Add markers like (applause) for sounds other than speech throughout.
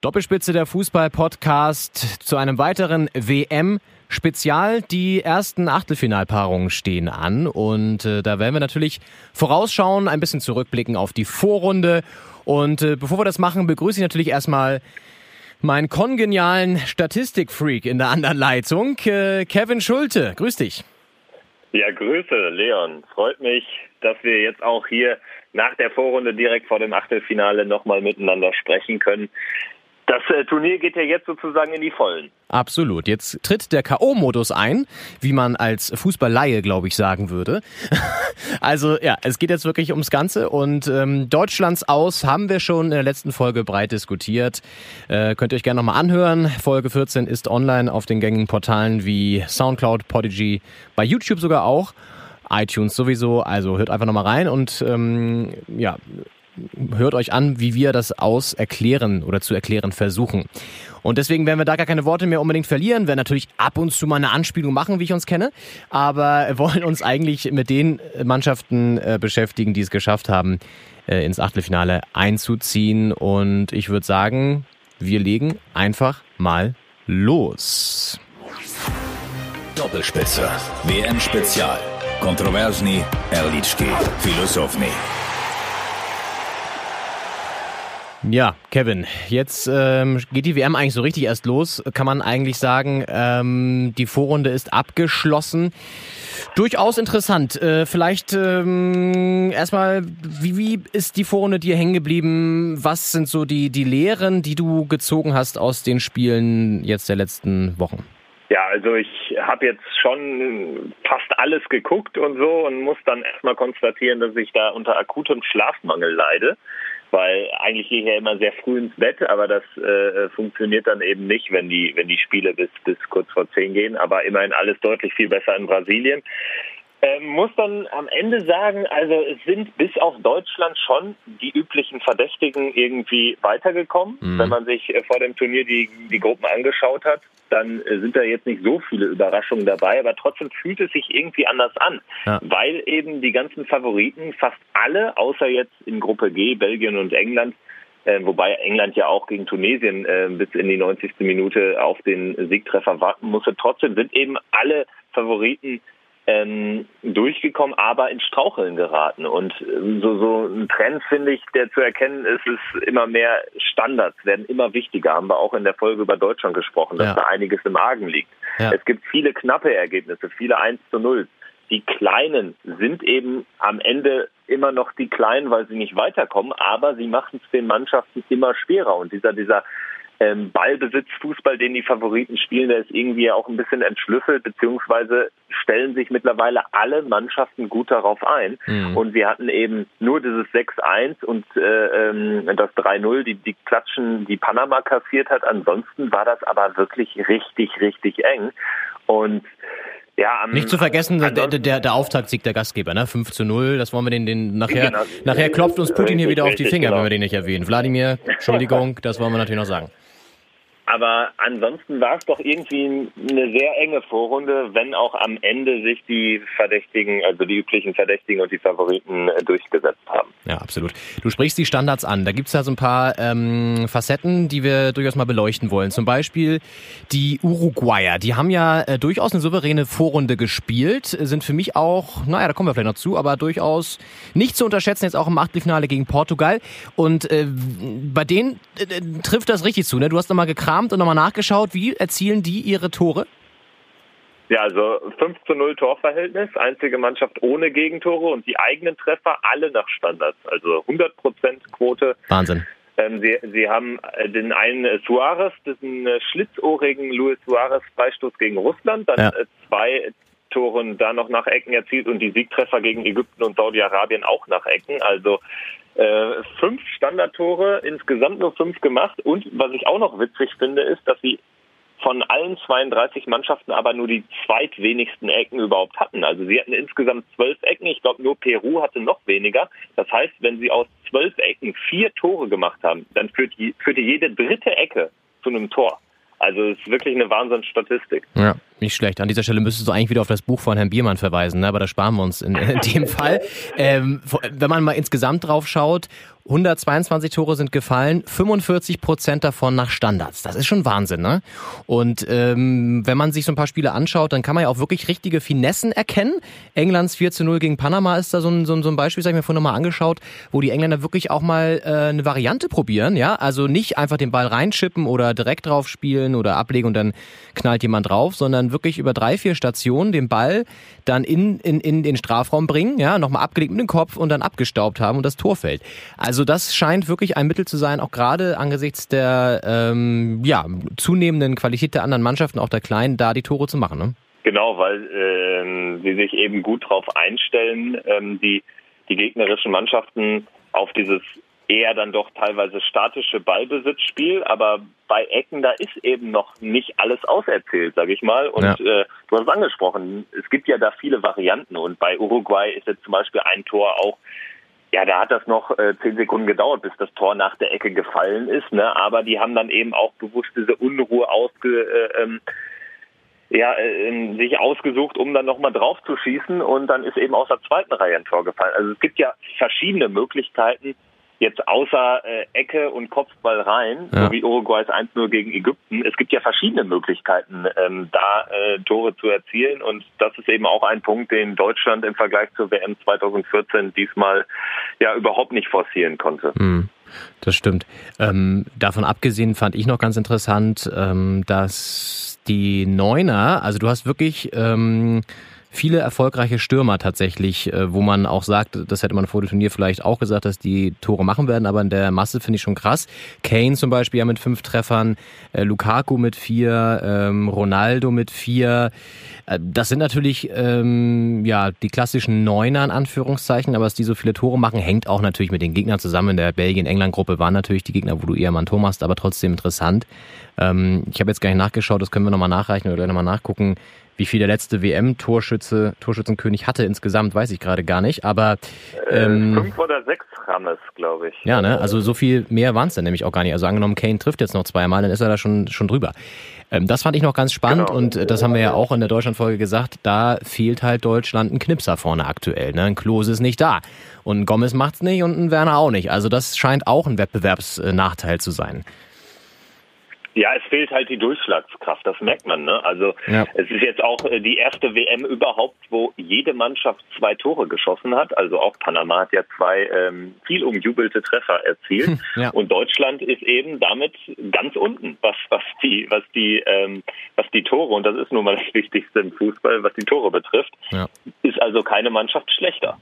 Doppelspitze der Fußball-Podcast zu einem weiteren WM-Spezial. Die ersten Achtelfinalpaarungen stehen an und äh, da werden wir natürlich vorausschauen, ein bisschen zurückblicken auf die Vorrunde. Und äh, bevor wir das machen, begrüße ich natürlich erstmal meinen kongenialen Statistikfreak in der anderen Leitung, äh, Kevin Schulte. Grüß dich. Ja, Grüße, Leon. Freut mich, dass wir jetzt auch hier nach der Vorrunde direkt vor dem Achtelfinale nochmal miteinander sprechen können. Das äh, Turnier geht ja jetzt sozusagen in die Vollen. Absolut. Jetzt tritt der K.O.-Modus ein, wie man als Fußballleihe, glaube ich, sagen würde. (laughs) also ja, es geht jetzt wirklich ums Ganze und ähm, Deutschlands aus haben wir schon in der letzten Folge breit diskutiert. Äh, könnt ihr euch gerne nochmal anhören. Folge 14 ist online auf den gängigen Portalen wie Soundcloud, Podigy, bei YouTube sogar auch iTunes sowieso. Also hört einfach nochmal rein und ähm, ja, hört euch an, wie wir das aus erklären oder zu erklären versuchen. Und deswegen werden wir da gar keine Worte mehr unbedingt verlieren, werden natürlich ab und zu mal eine Anspielung machen, wie ich uns kenne, aber (laughs) wollen uns eigentlich mit den Mannschaften äh, beschäftigen, die es geschafft haben, äh, ins Achtelfinale einzuziehen. Und ich würde sagen, wir legen einfach mal los. Doppelspitze. WM Spezial. Kontroversni, Erlički, Filosofni. Ja, Kevin, jetzt ähm, geht die WM eigentlich so richtig erst los. Kann man eigentlich sagen, ähm, die Vorrunde ist abgeschlossen. Durchaus interessant. Äh, vielleicht ähm, erstmal, wie, wie ist die Vorrunde dir hängen geblieben? Was sind so die, die Lehren, die du gezogen hast aus den Spielen jetzt der letzten Wochen? Ja, also ich habe jetzt schon fast alles geguckt und so und muss dann erstmal konstatieren, dass ich da unter akutem Schlafmangel leide weil eigentlich gehe ich ja immer sehr früh ins Bett, aber das äh, funktioniert dann eben nicht, wenn die, wenn die Spiele bis, bis kurz vor zehn gehen. Aber immerhin alles deutlich viel besser in Brasilien. Ähm, muss dann am Ende sagen, also es sind bis auf Deutschland schon die üblichen Verdächtigen irgendwie weitergekommen. Mhm. Wenn man sich äh, vor dem Turnier die, die Gruppen angeschaut hat, dann äh, sind da jetzt nicht so viele Überraschungen dabei, aber trotzdem fühlt es sich irgendwie anders an, ja. weil eben die ganzen Favoriten, fast alle, außer jetzt in Gruppe G, Belgien und England, äh, wobei England ja auch gegen Tunesien äh, bis in die 90. Minute auf den Siegtreffer warten musste, trotzdem sind eben alle Favoriten ähm, durchgekommen, aber in Straucheln geraten. Und ähm, so, so ein Trend, finde ich, der zu erkennen ist, ist immer mehr Standards werden immer wichtiger. Haben wir auch in der Folge über Deutschland gesprochen, dass ja. da einiges im Argen liegt. Ja. Es gibt viele knappe Ergebnisse, viele 1 zu 0. Die Kleinen sind eben am Ende immer noch die Kleinen, weil sie nicht weiterkommen, aber sie machen es den Mannschaften immer schwerer. Und dieser, dieser ähm, Ballbesitzfußball, den die Favoriten spielen, der ist irgendwie auch ein bisschen entschlüsselt, beziehungsweise stellen sich mittlerweile alle Mannschaften gut darauf ein. Mhm. Und wir hatten eben nur dieses 6-1 und äh, ähm, das 3-0, die, die Klatschen, die Panama kassiert hat. Ansonsten war das aber wirklich richtig, richtig eng. Und ja, am, Nicht zu vergessen, der, der, der Auftaktsieg der Gastgeber, ne? 5 zu 0, das wollen wir den, den nachher, genau. nachher klopft uns Putin hier wieder auf die Finger, genau. wenn wir den nicht erwähnen. Wladimir, Entschuldigung, das wollen wir natürlich noch sagen. Aber ansonsten war es doch irgendwie eine sehr enge Vorrunde, wenn auch am Ende sich die Verdächtigen, also die üblichen Verdächtigen und die Favoriten äh, durchgesetzt haben. Ja, absolut. Du sprichst die Standards an. Da gibt's ja so ein paar ähm, Facetten, die wir durchaus mal beleuchten wollen. Zum Beispiel die Uruguayer. Die haben ja äh, durchaus eine souveräne Vorrunde gespielt, sind für mich auch, naja, da kommen wir vielleicht noch zu, aber durchaus nicht zu unterschätzen, jetzt auch im Achtelfinale gegen Portugal. Und äh, bei denen äh, trifft das richtig zu. Ne? Du hast nochmal gekramt gekramt und nochmal nachgeschaut, wie erzielen die ihre Tore? Ja, also 5 zu 0 Torverhältnis, einzige Mannschaft ohne Gegentore und die eigenen Treffer alle nach Standards, also 100% Quote. Wahnsinn. Ähm, sie, sie haben äh, den einen äh, Suarez, diesen äh, schlitzohrigen Luis Suarez Freistoß gegen Russland, dann ja. zwei Toren da noch nach Ecken erzielt und die Siegtreffer gegen Ägypten und Saudi-Arabien auch nach Ecken. Also äh, fünf Standardtore, insgesamt nur fünf gemacht. Und was ich auch noch witzig finde, ist, dass sie von allen 32 Mannschaften aber nur die zweitwenigsten Ecken überhaupt hatten. Also sie hatten insgesamt zwölf Ecken. Ich glaube, nur Peru hatte noch weniger. Das heißt, wenn sie aus zwölf Ecken vier Tore gemacht haben, dann führte, führte jede dritte Ecke zu einem Tor. Also es ist wirklich eine Wahnsinnsstatistik. Ja. Nicht schlecht. An dieser Stelle müsstest du eigentlich wieder auf das Buch von Herrn Biermann verweisen, ne? aber da sparen wir uns in, in dem (laughs) Fall. Ähm, wenn man mal insgesamt drauf schaut, 122 Tore sind gefallen, 45 Prozent davon nach Standards. Das ist schon Wahnsinn, ne? Und ähm, wenn man sich so ein paar Spiele anschaut, dann kann man ja auch wirklich richtige Finessen erkennen. Englands 4 zu 0 gegen Panama ist da so ein, so ein, so ein Beispiel, das habe ich mir vorhin nochmal angeschaut, wo die Engländer wirklich auch mal äh, eine Variante probieren, ja? Also nicht einfach den Ball reinschippen oder direkt drauf spielen oder ablegen und dann knallt jemand drauf, sondern wirklich über drei, vier Stationen den Ball dann in, in, in den Strafraum bringen, ja, nochmal abgelegt mit dem Kopf und dann abgestaubt haben und das Tor fällt. Also das scheint wirklich ein Mittel zu sein, auch gerade angesichts der ähm, ja, zunehmenden Qualität der anderen Mannschaften, auch der Kleinen, da die Tore zu machen. Ne? Genau, weil ähm, sie sich eben gut darauf einstellen, ähm, die, die gegnerischen Mannschaften auf dieses eher dann doch teilweise statische Ballbesitzspiel, aber bei Ecken, da ist eben noch nicht alles auserzählt, sage ich mal. Und ja. äh, du hast es angesprochen, es gibt ja da viele Varianten und bei Uruguay ist jetzt zum Beispiel ein Tor auch ja, da hat das noch äh, zehn Sekunden gedauert, bis das Tor nach der Ecke gefallen ist. Ne? Aber die haben dann eben auch bewusst diese Unruhe ausge, äh, ähm, ja, äh, sich ausgesucht, um dann nochmal drauf zu schießen. Und dann ist eben aus der zweiten Reihe ein Tor gefallen. Also es gibt ja verschiedene Möglichkeiten, jetzt außer äh, Ecke und Kopfball rein, ja. so wie Uruguays 1-0 gegen Ägypten. Es gibt ja verschiedene Möglichkeiten, ähm, da äh, Tore zu erzielen und das ist eben auch ein Punkt, den Deutschland im Vergleich zur WM 2014 diesmal ja überhaupt nicht forcieren konnte. Mhm. Das stimmt. Ähm, davon abgesehen fand ich noch ganz interessant, ähm, dass die Neuner, also du hast wirklich ähm, viele erfolgreiche Stürmer tatsächlich, äh, wo man auch sagt, das hätte man vor dem Turnier vielleicht auch gesagt, dass die Tore machen werden, aber in der Masse finde ich schon krass. Kane zum Beispiel ja mit fünf Treffern, äh, Lukaku mit vier, ähm, Ronaldo mit vier. Äh, das sind natürlich ähm, ja die klassischen Neuner in Anführungszeichen, aber dass die so viele Tore machen, hängt auch natürlich mit den Gegnern zusammen. In der Belgien-England-Gruppe waren natürlich die Gegner, wo du eher mal ein Tor machst, aber trotzdem interessant. Ähm, ich habe jetzt gar nicht nachgeschaut, das können wir nochmal nachreichen oder nochmal nachgucken wie viel der letzte WM-Torschütze, Torschützenkönig hatte insgesamt, weiß ich gerade gar nicht. Aber äh, ähm, fünf oder sechs Rames, glaube ich. Ja, ne? Also so viel mehr waren es dann nämlich auch gar nicht. Also angenommen, Kane trifft jetzt noch zweimal, dann ist er da schon schon drüber. Ähm, das fand ich noch ganz spannend genau. und das haben wir ja auch in der Deutschlandfolge gesagt. Da fehlt halt Deutschland ein Knipser vorne aktuell. Ne? Ein Klose ist nicht da und ein Gomez macht's nicht und ein Werner auch nicht. Also das scheint auch ein Wettbewerbsnachteil zu sein. Ja, es fehlt halt die Durchschlagskraft, das merkt man. Ne? Also ja. es ist jetzt auch äh, die erste WM überhaupt, wo jede Mannschaft zwei Tore geschossen hat. Also auch Panama hat ja zwei ähm, viel umjubelte Treffer erzielt. Hm, ja. Und Deutschland ist eben damit ganz unten, was, was die, was die, ähm, was die Tore, und das ist nun mal das Wichtigste im Fußball, was die Tore betrifft, ja. ist also keine Mannschaft schlechter.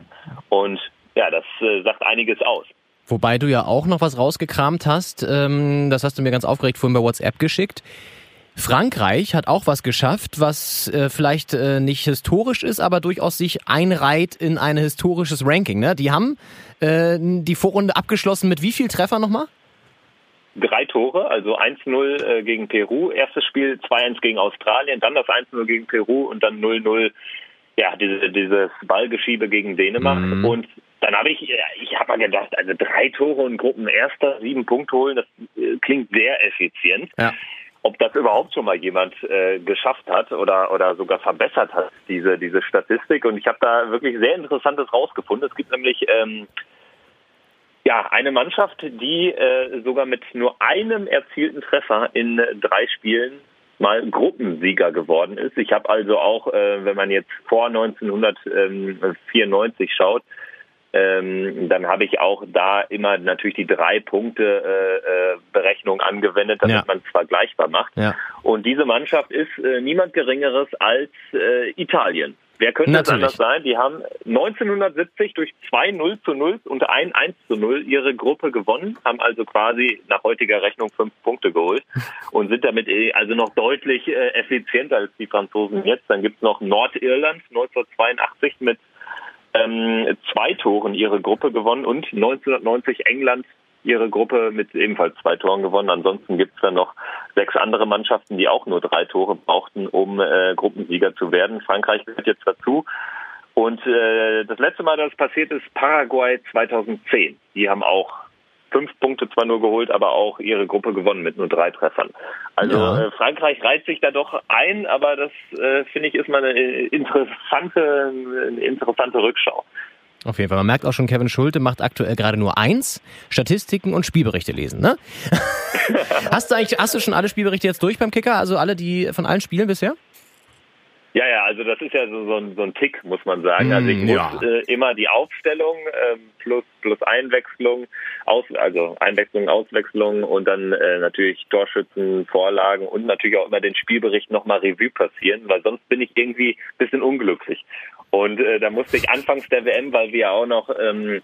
Und ja, das äh, sagt einiges aus. Wobei du ja auch noch was rausgekramt hast, ähm, das hast du mir ganz aufgeregt vorhin bei WhatsApp geschickt. Frankreich hat auch was geschafft, was äh, vielleicht äh, nicht historisch ist, aber durchaus sich einreiht in ein historisches Ranking. Ne? Die haben äh, die Vorrunde abgeschlossen mit wie viel Treffer nochmal? Drei Tore, also 1-0 äh, gegen Peru, erstes Spiel 2-1 gegen Australien, dann das 1-0 gegen Peru und dann 0-0 ja, diese, dieses Ballgeschiebe gegen Dänemark. Mhm. Und dann habe ich, ich habe mal gedacht, also drei Tore und Gruppen erster, sieben Punkte holen, das äh, klingt sehr effizient. Ja. Ob das überhaupt schon mal jemand äh, geschafft hat oder oder sogar verbessert hat, diese diese Statistik. Und ich habe da wirklich sehr Interessantes rausgefunden. Es gibt nämlich ähm, ja eine Mannschaft, die äh, sogar mit nur einem erzielten Treffer in drei Spielen mal Gruppensieger geworden ist. Ich habe also auch, äh, wenn man jetzt vor 1994 schaut, ähm, dann habe ich auch da immer natürlich die drei Punkte äh, äh, Berechnung angewendet, damit ja. man es vergleichbar macht. Ja. Und diese Mannschaft ist äh, niemand Geringeres als äh, Italien. Wer könnte Natürlich. es anders sein? Die haben 1970 durch zwei 0 zu 0 und ein 1 zu 0 ihre Gruppe gewonnen, haben also quasi nach heutiger Rechnung fünf Punkte geholt (laughs) und sind damit äh, also noch deutlich äh, effizienter als die Franzosen jetzt. Dann gibt's noch Nordirland 1982 mit ähm, zwei Toren ihre Gruppe gewonnen und 1990 England ihre Gruppe mit ebenfalls zwei Toren gewonnen. Ansonsten gibt es dann noch sechs andere Mannschaften, die auch nur drei Tore brauchten, um äh, Gruppensieger zu werden. Frankreich gehört jetzt dazu. Und äh, das letzte Mal, dass es passiert ist, Paraguay 2010. Die haben auch fünf Punkte zwar nur geholt, aber auch ihre Gruppe gewonnen mit nur drei Treffern. Also ja. äh, Frankreich reiht sich da doch ein, aber das äh, finde ich ist mal eine interessante, eine interessante Rückschau. Auf jeden Fall. Man merkt auch schon, Kevin Schulte macht aktuell gerade nur eins: Statistiken und Spielberichte lesen. Ne? (laughs) hast du eigentlich, hast du schon alle Spielberichte jetzt durch beim Kicker? Also alle, die von allen Spielen bisher? Ja, ja, also das ist ja so, so, ein, so ein Tick, muss man sagen. Also ich mm, muss ja. äh, immer die Aufstellung äh, plus plus Einwechslung, aus, also Einwechslung, Auswechslung und dann äh, natürlich Torschützen, Vorlagen und natürlich auch immer den Spielbericht nochmal Revue passieren, weil sonst bin ich irgendwie bisschen unglücklich. Und äh, da musste ich anfangs der WM, weil wir auch noch ähm,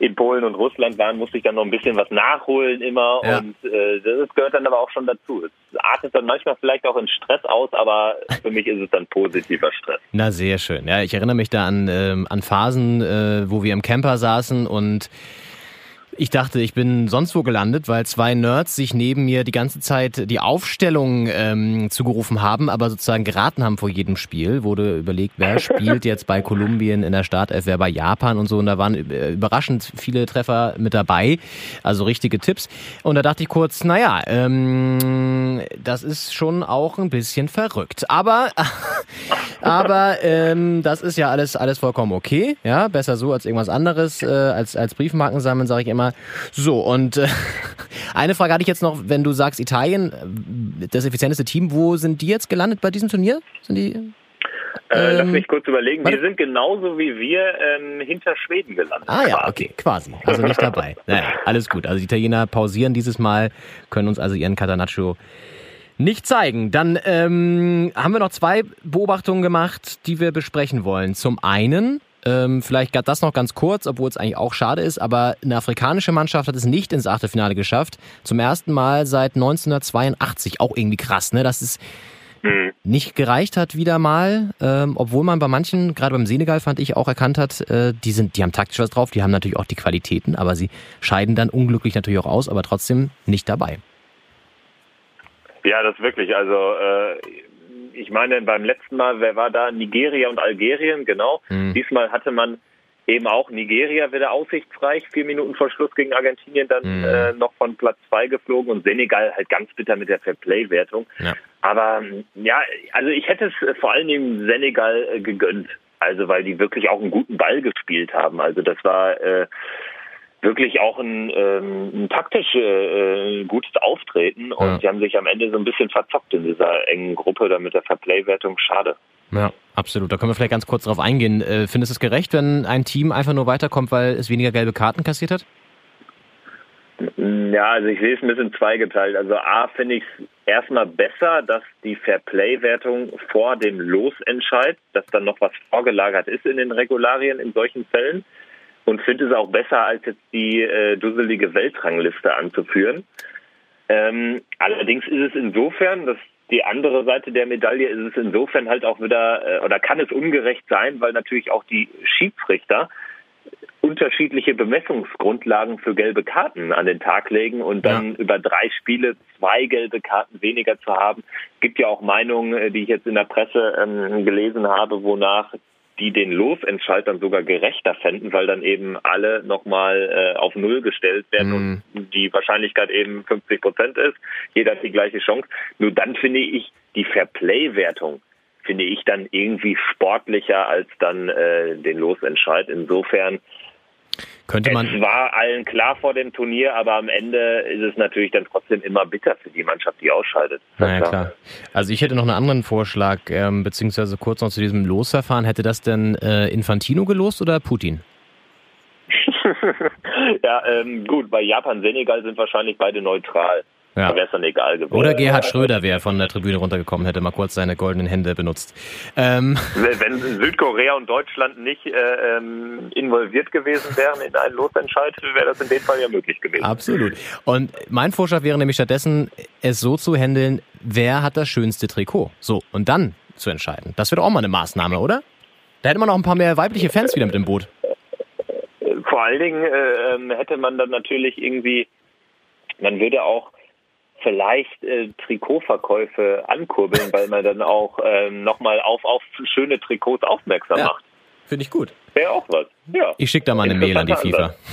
in Polen und Russland waren, musste ich dann noch ein bisschen was nachholen immer. Ja. Und äh, das gehört dann aber auch schon dazu. Es artet dann manchmal vielleicht auch in Stress aus, aber für mich ist es dann positiver Stress. Na, sehr schön. Ja, ich erinnere mich da an, ähm, an Phasen, äh, wo wir im Camper saßen und ich dachte, ich bin sonst wo gelandet, weil zwei Nerds sich neben mir die ganze Zeit die Aufstellung ähm, zugerufen haben, aber sozusagen geraten haben vor jedem Spiel. Wurde überlegt, wer (laughs) spielt jetzt bei Kolumbien in der Startelf, wer bei Japan und so. Und da waren überraschend viele Treffer mit dabei, also richtige Tipps. Und da dachte ich kurz, naja, ähm, das ist schon auch ein bisschen verrückt. Aber, (laughs) aber ähm, das ist ja alles, alles vollkommen okay. Ja, besser so als irgendwas anderes, äh, als, als Briefmarken sammeln, sage ich immer. So, und äh, eine Frage hatte ich jetzt noch, wenn du sagst Italien, äh, das effizienteste Team, wo sind die jetzt gelandet bei diesem Turnier? Sind die äh, lass ähm, mich kurz überlegen. Die sind genauso wie wir ähm, hinter Schweden gelandet. Ah ja, okay, quasi. Also nicht dabei. (laughs) naja, alles gut. Also die Italiener pausieren dieses Mal, können uns also ihren Catanaccio nicht zeigen. Dann ähm, haben wir noch zwei Beobachtungen gemacht, die wir besprechen wollen. Zum einen ähm, vielleicht gab das noch ganz kurz, obwohl es eigentlich auch schade ist, aber eine afrikanische Mannschaft hat es nicht ins Achtelfinale geschafft. Zum ersten Mal seit 1982. Auch irgendwie krass, ne? Dass es mhm. nicht gereicht hat wieder mal, ähm, obwohl man bei manchen, gerade beim Senegal fand ich auch erkannt hat, äh, die sind, die haben taktisch was drauf, die haben natürlich auch die Qualitäten, aber sie scheiden dann unglücklich natürlich auch aus, aber trotzdem nicht dabei. Ja, das wirklich. Also äh, ich meine, beim letzten Mal, wer war da? Nigeria und Algerien, genau. Mhm. Diesmal hatte man eben auch Nigeria wieder aussichtsreich, vier Minuten vor Schluss gegen Argentinien dann mhm. äh, noch von Platz zwei geflogen und Senegal halt ganz bitter mit der Fairplay-Wertung. Ja. Aber ja, also ich hätte es vor allen Dingen Senegal äh, gegönnt. Also weil die wirklich auch einen guten Ball gespielt haben. Also das war äh, wirklich auch ein, ähm, ein taktisch äh, gutes Auftreten und ja. sie haben sich am Ende so ein bisschen verzockt in dieser engen Gruppe, da mit der Verplay-Wertung. Schade. Ja, absolut. Da können wir vielleicht ganz kurz drauf eingehen. Äh, findest du es gerecht, wenn ein Team einfach nur weiterkommt, weil es weniger gelbe Karten kassiert hat? Ja, also ich sehe es ein bisschen zweigeteilt. Also A finde ich es erstmal besser, dass die Fairplay-Wertung vor dem Losentscheid, dass dann noch was vorgelagert ist in den Regularien in solchen Fällen und finde es auch besser, als jetzt die äh, dusselige Weltrangliste anzuführen. Ähm, allerdings ist es insofern, dass die andere Seite der Medaille ist es insofern halt auch wieder, äh, oder kann es ungerecht sein, weil natürlich auch die Schiedsrichter unterschiedliche Bemessungsgrundlagen für gelbe Karten an den Tag legen und dann ja. über drei Spiele zwei gelbe Karten weniger zu haben. Es gibt ja auch Meinungen, äh, die ich jetzt in der Presse ähm, gelesen habe, wonach die den Losentscheid dann sogar gerechter fänden, weil dann eben alle nochmal äh, auf Null gestellt werden mm. und die Wahrscheinlichkeit eben 50 Prozent ist. Jeder hat die gleiche Chance. Nur dann finde ich die Fairplay-Wertung finde ich dann irgendwie sportlicher als dann äh, den Losentscheid. Insofern könnte man es war allen klar vor dem Turnier, aber am Ende ist es natürlich dann trotzdem immer bitter für die Mannschaft, die ausscheidet. Naja, klar. Also ich hätte noch einen anderen Vorschlag, ähm, beziehungsweise kurz noch zu diesem Losverfahren. Hätte das denn äh, Infantino gelost oder Putin? (laughs) ja, ähm, gut, bei Japan-Senegal sind wahrscheinlich beide neutral. Ja. Da wäre es dann egal gewesen. Oder Gerhard Schröder wäre von der Tribüne runtergekommen, hätte mal kurz seine goldenen Hände benutzt. Ähm. Wenn Südkorea und Deutschland nicht äh, ähm, involviert gewesen wären in einen Losentscheid, wäre das in dem Fall ja möglich gewesen. Absolut. Und mein Vorschlag wäre nämlich stattdessen, es so zu handeln, wer hat das schönste Trikot? So, und dann zu entscheiden. Das wäre doch auch mal eine Maßnahme, oder? Da hätte man noch ein paar mehr weibliche Fans wieder mit im Boot. Vor allen Dingen äh, ähm, hätte man dann natürlich irgendwie, man würde auch vielleicht äh, Trikotverkäufe ankurbeln, weil man dann auch ähm, nochmal auf, auf schöne Trikots aufmerksam ja. macht. Finde ich gut. Wäre auch was. Ja. Ich schicke da mal eine Mail an die FIFA. (laughs)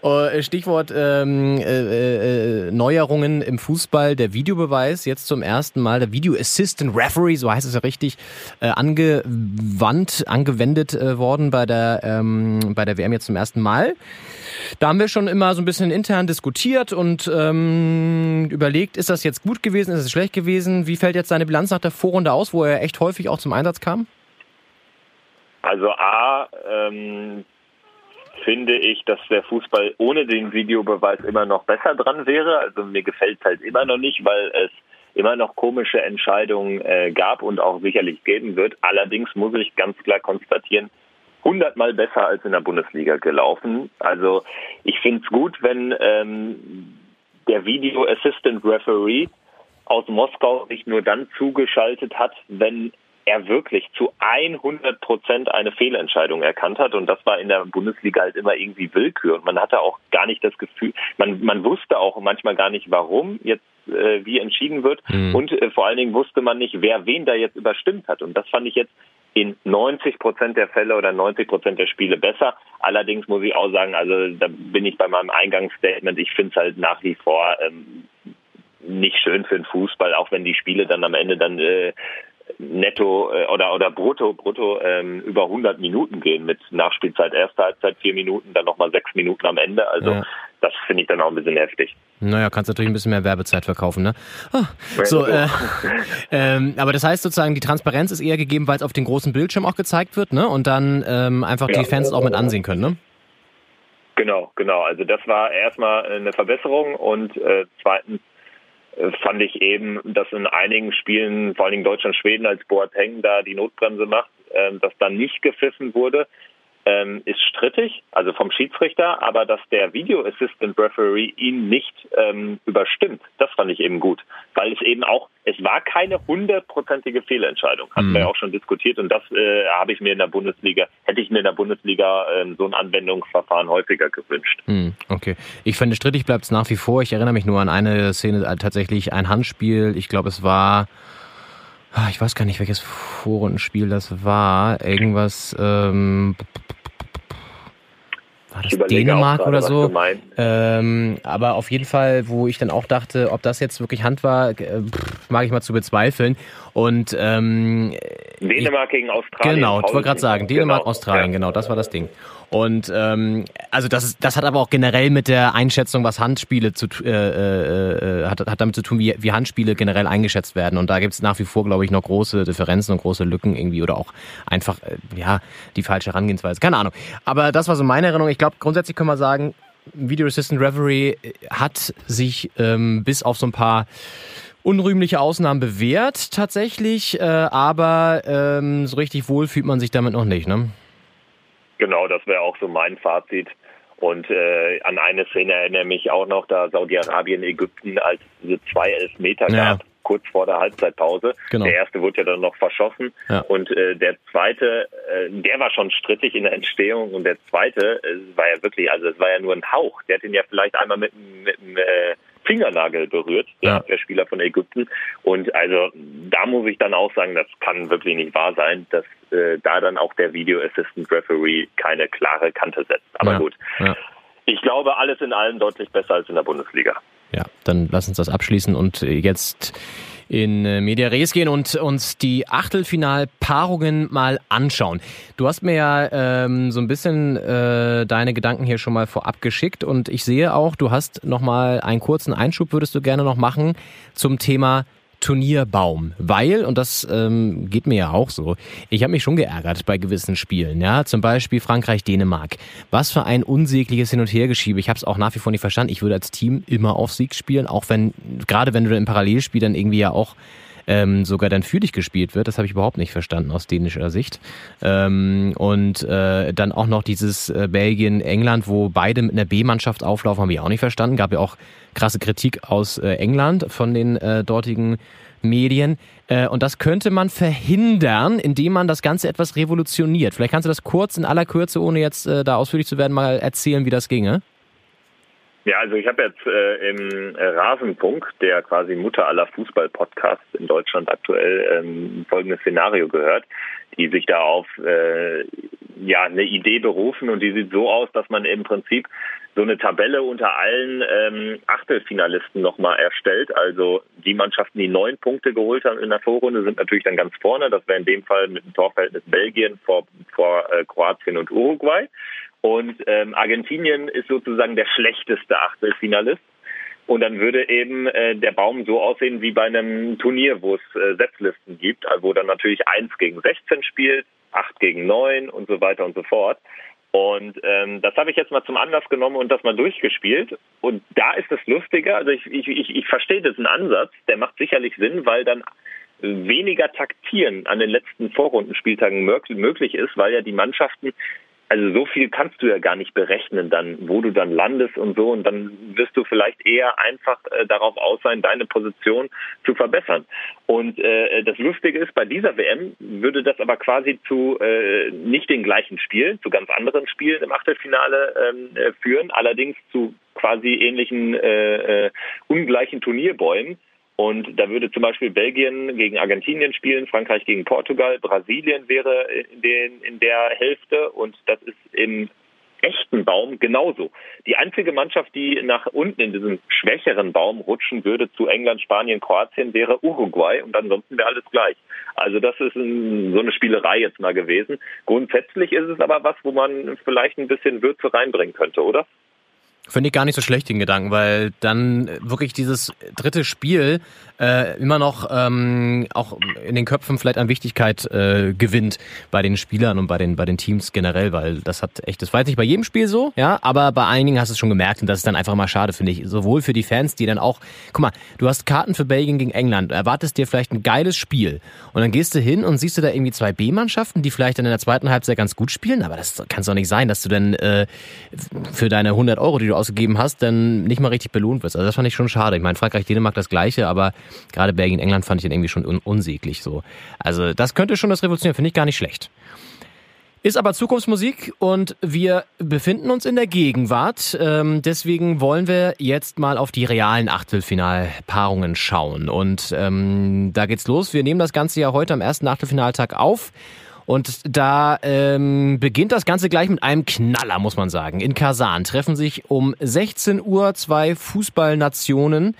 Oh, Stichwort ähm, äh, äh, Neuerungen im Fußball, der Videobeweis, jetzt zum ersten Mal, der Video Assistant Referee, so heißt es ja richtig, äh, angewandt, angewendet äh, worden bei der, ähm, bei der WM jetzt zum ersten Mal. Da haben wir schon immer so ein bisschen intern diskutiert und ähm, überlegt, ist das jetzt gut gewesen, ist es schlecht gewesen? Wie fällt jetzt seine Bilanz nach der Vorrunde aus, wo er echt häufig auch zum Einsatz kam? Also A, ähm, finde ich, dass der Fußball ohne den Videobeweis immer noch besser dran wäre. Also mir gefällt es halt immer noch nicht, weil es immer noch komische Entscheidungen äh, gab und auch sicherlich geben wird. Allerdings muss ich ganz klar konstatieren, hundertmal besser als in der Bundesliga gelaufen. Also ich finde es gut, wenn ähm, der Video Assistant Referee aus Moskau sich nur dann zugeschaltet hat, wenn er wirklich zu 100 Prozent eine Fehlentscheidung erkannt hat. Und das war in der Bundesliga halt immer irgendwie Willkür. Und man hatte auch gar nicht das Gefühl, man, man wusste auch manchmal gar nicht, warum jetzt äh, wie entschieden wird. Mhm. Und äh, vor allen Dingen wusste man nicht, wer wen da jetzt überstimmt hat. Und das fand ich jetzt in 90 Prozent der Fälle oder 90 Prozent der Spiele besser. Allerdings muss ich auch sagen, also da bin ich bei meinem Eingangsstatement, ich finde es halt nach wie vor ähm, nicht schön für den Fußball, auch wenn die Spiele dann am Ende dann äh, netto äh, oder oder brutto brutto ähm, über 100 Minuten gehen mit Nachspielzeit erster Halbzeit vier Minuten, dann nochmal sechs Minuten am Ende. Also ja. das finde ich dann auch ein bisschen heftig. Naja, kannst natürlich ein bisschen mehr Werbezeit verkaufen, ne? Oh, so, äh, (laughs) ähm, aber das heißt sozusagen, die Transparenz ist eher gegeben, weil es auf den großen Bildschirm auch gezeigt wird, ne? Und dann ähm, einfach ja. die Fans auch mit ansehen können, ne? Genau, genau. Also das war erstmal eine Verbesserung und äh, zweitens äh, fand ich eben, dass in einigen Spielen, vor allen Dingen Deutschland, Schweden, als Boateng da die Notbremse macht, äh, dass dann nicht gepfiffen wurde ähm, ist strittig, also vom Schiedsrichter, aber dass der Video Assistant Referee ihn nicht ähm, überstimmt, das fand ich eben gut, weil es eben auch, es war keine hundertprozentige Fehlentscheidung, hatten mhm. wir ja auch schon diskutiert und das äh, habe ich mir in der Bundesliga, hätte ich mir in der Bundesliga äh, so ein Anwendungsverfahren häufiger gewünscht. Mhm, okay, ich finde strittig bleibt es nach wie vor. Ich erinnere mich nur an eine Szene, äh, tatsächlich ein Handspiel. Ich glaube, es war ich weiß gar nicht, welches Vorrundenspiel das war. Irgendwas, ähm, war das Dänemark oder so? Ähm, aber auf jeden Fall, wo ich dann auch dachte, ob das jetzt wirklich Hand war, äh, mag ich mal zu bezweifeln. Und ähm, Dänemark gegen Australien. Genau, ich wollte gerade sagen, Dänemark, genau. Australien, genau, das war das Ding. Und ähm, also das ist, das hat aber auch generell mit der Einschätzung, was Handspiele zu äh, äh, äh, hat, hat damit zu tun, wie, wie Handspiele generell eingeschätzt werden. Und da gibt es nach wie vor, glaube ich, noch große Differenzen und große Lücken irgendwie oder auch einfach äh, ja die falsche Herangehensweise. Keine Ahnung. Aber das war so meine Erinnerung. Ich glaube, grundsätzlich können wir sagen, Video Assistant Reverie hat sich ähm, bis auf so ein paar unrühmliche Ausnahmen bewährt tatsächlich, äh, aber ähm, so richtig wohl fühlt man sich damit noch nicht, ne? Genau, das wäre auch so mein Fazit. Und äh, an eine Szene erinnere ich mich auch noch, da Saudi-Arabien, Ägypten als diese zwei Elfmeter ja. gab, kurz vor der Halbzeitpause. Genau. Der erste wurde ja dann noch verschossen. Ja. Und äh, der zweite, äh, der war schon strittig in der Entstehung. Und der zweite äh, war ja wirklich, also es war ja nur ein Hauch. Der hat ihn ja vielleicht einmal mit, mit, mit äh, Fingernagel berührt, der Spieler von Ägypten. Und also da muss ich dann auch sagen, das kann wirklich nicht wahr sein, dass äh, da dann auch der Video Assistant Referee keine klare Kante setzt. Aber gut. Ich glaube, alles in allem deutlich besser als in der Bundesliga. Ja, dann lass uns das abschließen und jetzt in äh, Media Res gehen und uns die Achtelfinalpaarungen mal anschauen. Du hast mir ja ähm, so ein bisschen äh, deine Gedanken hier schon mal vorab geschickt und ich sehe auch, du hast noch mal einen kurzen Einschub, würdest du gerne noch machen zum Thema Turnierbaum, weil, und das ähm, geht mir ja auch so, ich habe mich schon geärgert bei gewissen Spielen, ja, zum Beispiel Frankreich-Dänemark. Was für ein unsägliches Hin- und Hergeschiebe. Ich habe es auch nach wie vor nicht verstanden. Ich würde als Team immer auf Sieg spielen, auch wenn, gerade wenn du im Parallelspiel dann irgendwie ja auch ähm, sogar dann für dich gespielt wird. Das habe ich überhaupt nicht verstanden aus dänischer Sicht. Ähm, und äh, dann auch noch dieses äh, Belgien-England, wo beide mit einer B-Mannschaft auflaufen, habe ich auch nicht verstanden. Gab ja auch krasse Kritik aus äh, England von den äh, dortigen Medien. Äh, und das könnte man verhindern, indem man das Ganze etwas revolutioniert. Vielleicht kannst du das kurz in aller Kürze, ohne jetzt äh, da ausführlich zu werden, mal erzählen, wie das ginge. Ja, also ich habe jetzt äh, im Rasenfunk, der quasi Mutter aller Fußball-Podcasts in Deutschland aktuell, ähm, folgendes Szenario gehört, die sich da auf äh, ja eine Idee berufen und die sieht so aus, dass man im Prinzip so eine Tabelle unter allen ähm, Achtelfinalisten nochmal erstellt. Also die Mannschaften, die neun Punkte geholt haben in der Vorrunde, sind natürlich dann ganz vorne. Das wäre in dem Fall mit dem Torverhältnis Belgien vor, vor äh, Kroatien und Uruguay. Und ähm, Argentinien ist sozusagen der schlechteste Achtelfinalist. Und dann würde eben äh, der Baum so aussehen wie bei einem Turnier, wo es äh, Setzlisten gibt, also wo dann natürlich 1 gegen 16 spielt, 8 gegen 9 und so weiter und so fort. Und ähm, das habe ich jetzt mal zum Anlass genommen und das mal durchgespielt. Und da ist es lustiger, also ich, ich, ich, ich verstehe diesen Ansatz, der macht sicherlich Sinn, weil dann weniger Taktieren an den letzten Vorrundenspieltagen möglich ist, weil ja die Mannschaften also so viel kannst du ja gar nicht berechnen dann, wo du dann landest und so. Und dann wirst du vielleicht eher einfach äh, darauf aus sein, deine Position zu verbessern. Und äh, das Lustige ist, bei dieser WM würde das aber quasi zu äh, nicht den gleichen Spielen, zu ganz anderen Spielen im Achtelfinale ähm, äh, führen, allerdings zu quasi ähnlichen äh, äh, ungleichen Turnierbäumen. Und da würde zum Beispiel Belgien gegen Argentinien spielen, Frankreich gegen Portugal, Brasilien wäre in, den, in der Hälfte und das ist im echten Baum genauso. Die einzige Mannschaft, die nach unten in diesen schwächeren Baum rutschen würde zu England, Spanien, Kroatien, wäre Uruguay und ansonsten wäre alles gleich. Also das ist ein, so eine Spielerei jetzt mal gewesen. Grundsätzlich ist es aber was, wo man vielleicht ein bisschen Würze reinbringen könnte, oder? Finde ich gar nicht so schlecht den Gedanken, weil dann wirklich dieses dritte Spiel äh, immer noch ähm, auch in den Köpfen vielleicht an Wichtigkeit äh, gewinnt bei den Spielern und bei den bei den Teams generell, weil das hat echt, das war jetzt nicht bei jedem Spiel so, ja, aber bei einigen hast du es schon gemerkt und das ist dann einfach mal schade, finde ich. Sowohl für die Fans, die dann auch, guck mal, du hast Karten für Belgien gegen England, erwartest dir vielleicht ein geiles Spiel und dann gehst du hin und siehst du da irgendwie zwei B-Mannschaften, die vielleicht dann in der zweiten Halbzeit ganz gut spielen, aber das kann es doch nicht sein, dass du dann äh, für deine 100 Euro, die du ausgegeben hast, dann nicht mal richtig belohnt wirst. Also das fand ich schon schade. Ich meine, Frankreich, Dänemark das Gleiche, aber gerade Belgien, England fand ich dann irgendwie schon un unsäglich so. Also das könnte schon das revolutionieren, finde ich gar nicht schlecht. Ist aber Zukunftsmusik und wir befinden uns in der Gegenwart. Ähm, deswegen wollen wir jetzt mal auf die realen Achtelfinalpaarungen schauen. Und ähm, da geht's los. Wir nehmen das Ganze ja heute am ersten Achtelfinaltag auf. Und da ähm, beginnt das Ganze gleich mit einem Knaller, muss man sagen. In Kasan treffen sich um 16 Uhr zwei Fußballnationen.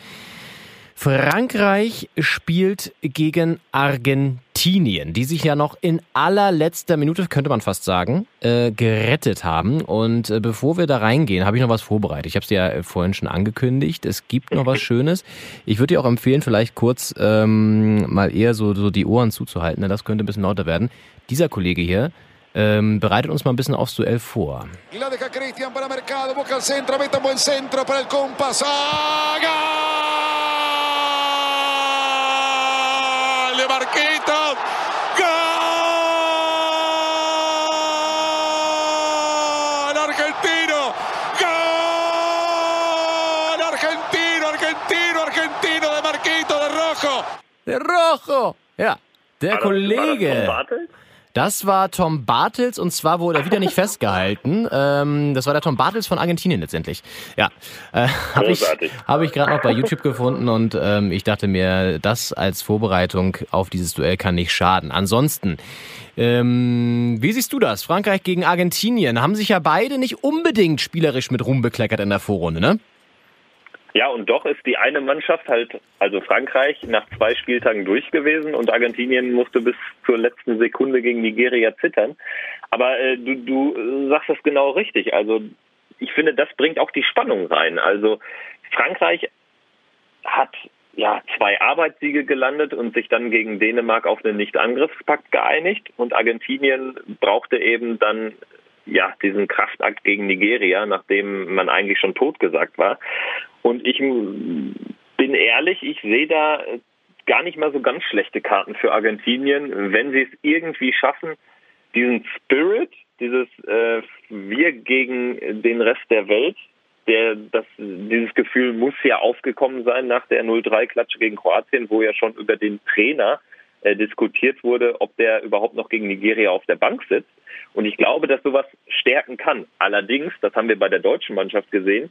Frankreich spielt gegen Argentinien, die sich ja noch in allerletzter Minute, könnte man fast sagen, äh, gerettet haben. Und äh, bevor wir da reingehen, habe ich noch was vorbereitet. Ich habe es ja äh, vorhin schon angekündigt. Es gibt noch was (laughs) Schönes. Ich würde dir auch empfehlen, vielleicht kurz ähm, mal eher so, so die Ohren zuzuhalten, denn das könnte ein bisschen lauter werden. Dieser Kollege hier, ähm, bereitet uns mal ein bisschen aufs Duell vor. La minutos. ¡Gol! Argentino. ¡Gol! Argentino, argentino, argentino de Marquito, de rojo. De rojo. Ja, der Kollege. Das war Tom Bartels und zwar wurde er wieder nicht (laughs) festgehalten. Ähm, das war der Tom Bartels von Argentinien letztendlich. Ja, äh, habe ich, hab ich gerade noch bei YouTube gefunden und ähm, ich dachte mir, das als Vorbereitung auf dieses Duell kann nicht schaden. Ansonsten, ähm, wie siehst du das? Frankreich gegen Argentinien haben sich ja beide nicht unbedingt spielerisch mit Ruhm bekleckert in der Vorrunde, ne? Ja, und doch ist die eine Mannschaft halt, also Frankreich, nach zwei Spieltagen durch gewesen und Argentinien musste bis zur letzten Sekunde gegen Nigeria zittern. Aber äh, du, du sagst das genau richtig. Also ich finde, das bringt auch die Spannung rein. Also Frankreich hat ja zwei Arbeitssiege gelandet und sich dann gegen Dänemark auf einen Nicht-Angriffspakt geeinigt und Argentinien brauchte eben dann ja, diesen Kraftakt gegen Nigeria, nachdem man eigentlich schon tot gesagt war. Und ich bin ehrlich, ich sehe da gar nicht mal so ganz schlechte Karten für Argentinien, wenn sie es irgendwie schaffen, diesen Spirit, dieses äh, Wir gegen den Rest der Welt, der das dieses Gefühl muss ja aufgekommen sein nach der 0-3-Klatsche gegen Kroatien, wo ja schon über den Trainer äh, diskutiert wurde, ob der überhaupt noch gegen Nigeria auf der Bank sitzt. Und ich glaube, dass sowas stärken kann. Allerdings, das haben wir bei der deutschen Mannschaft gesehen,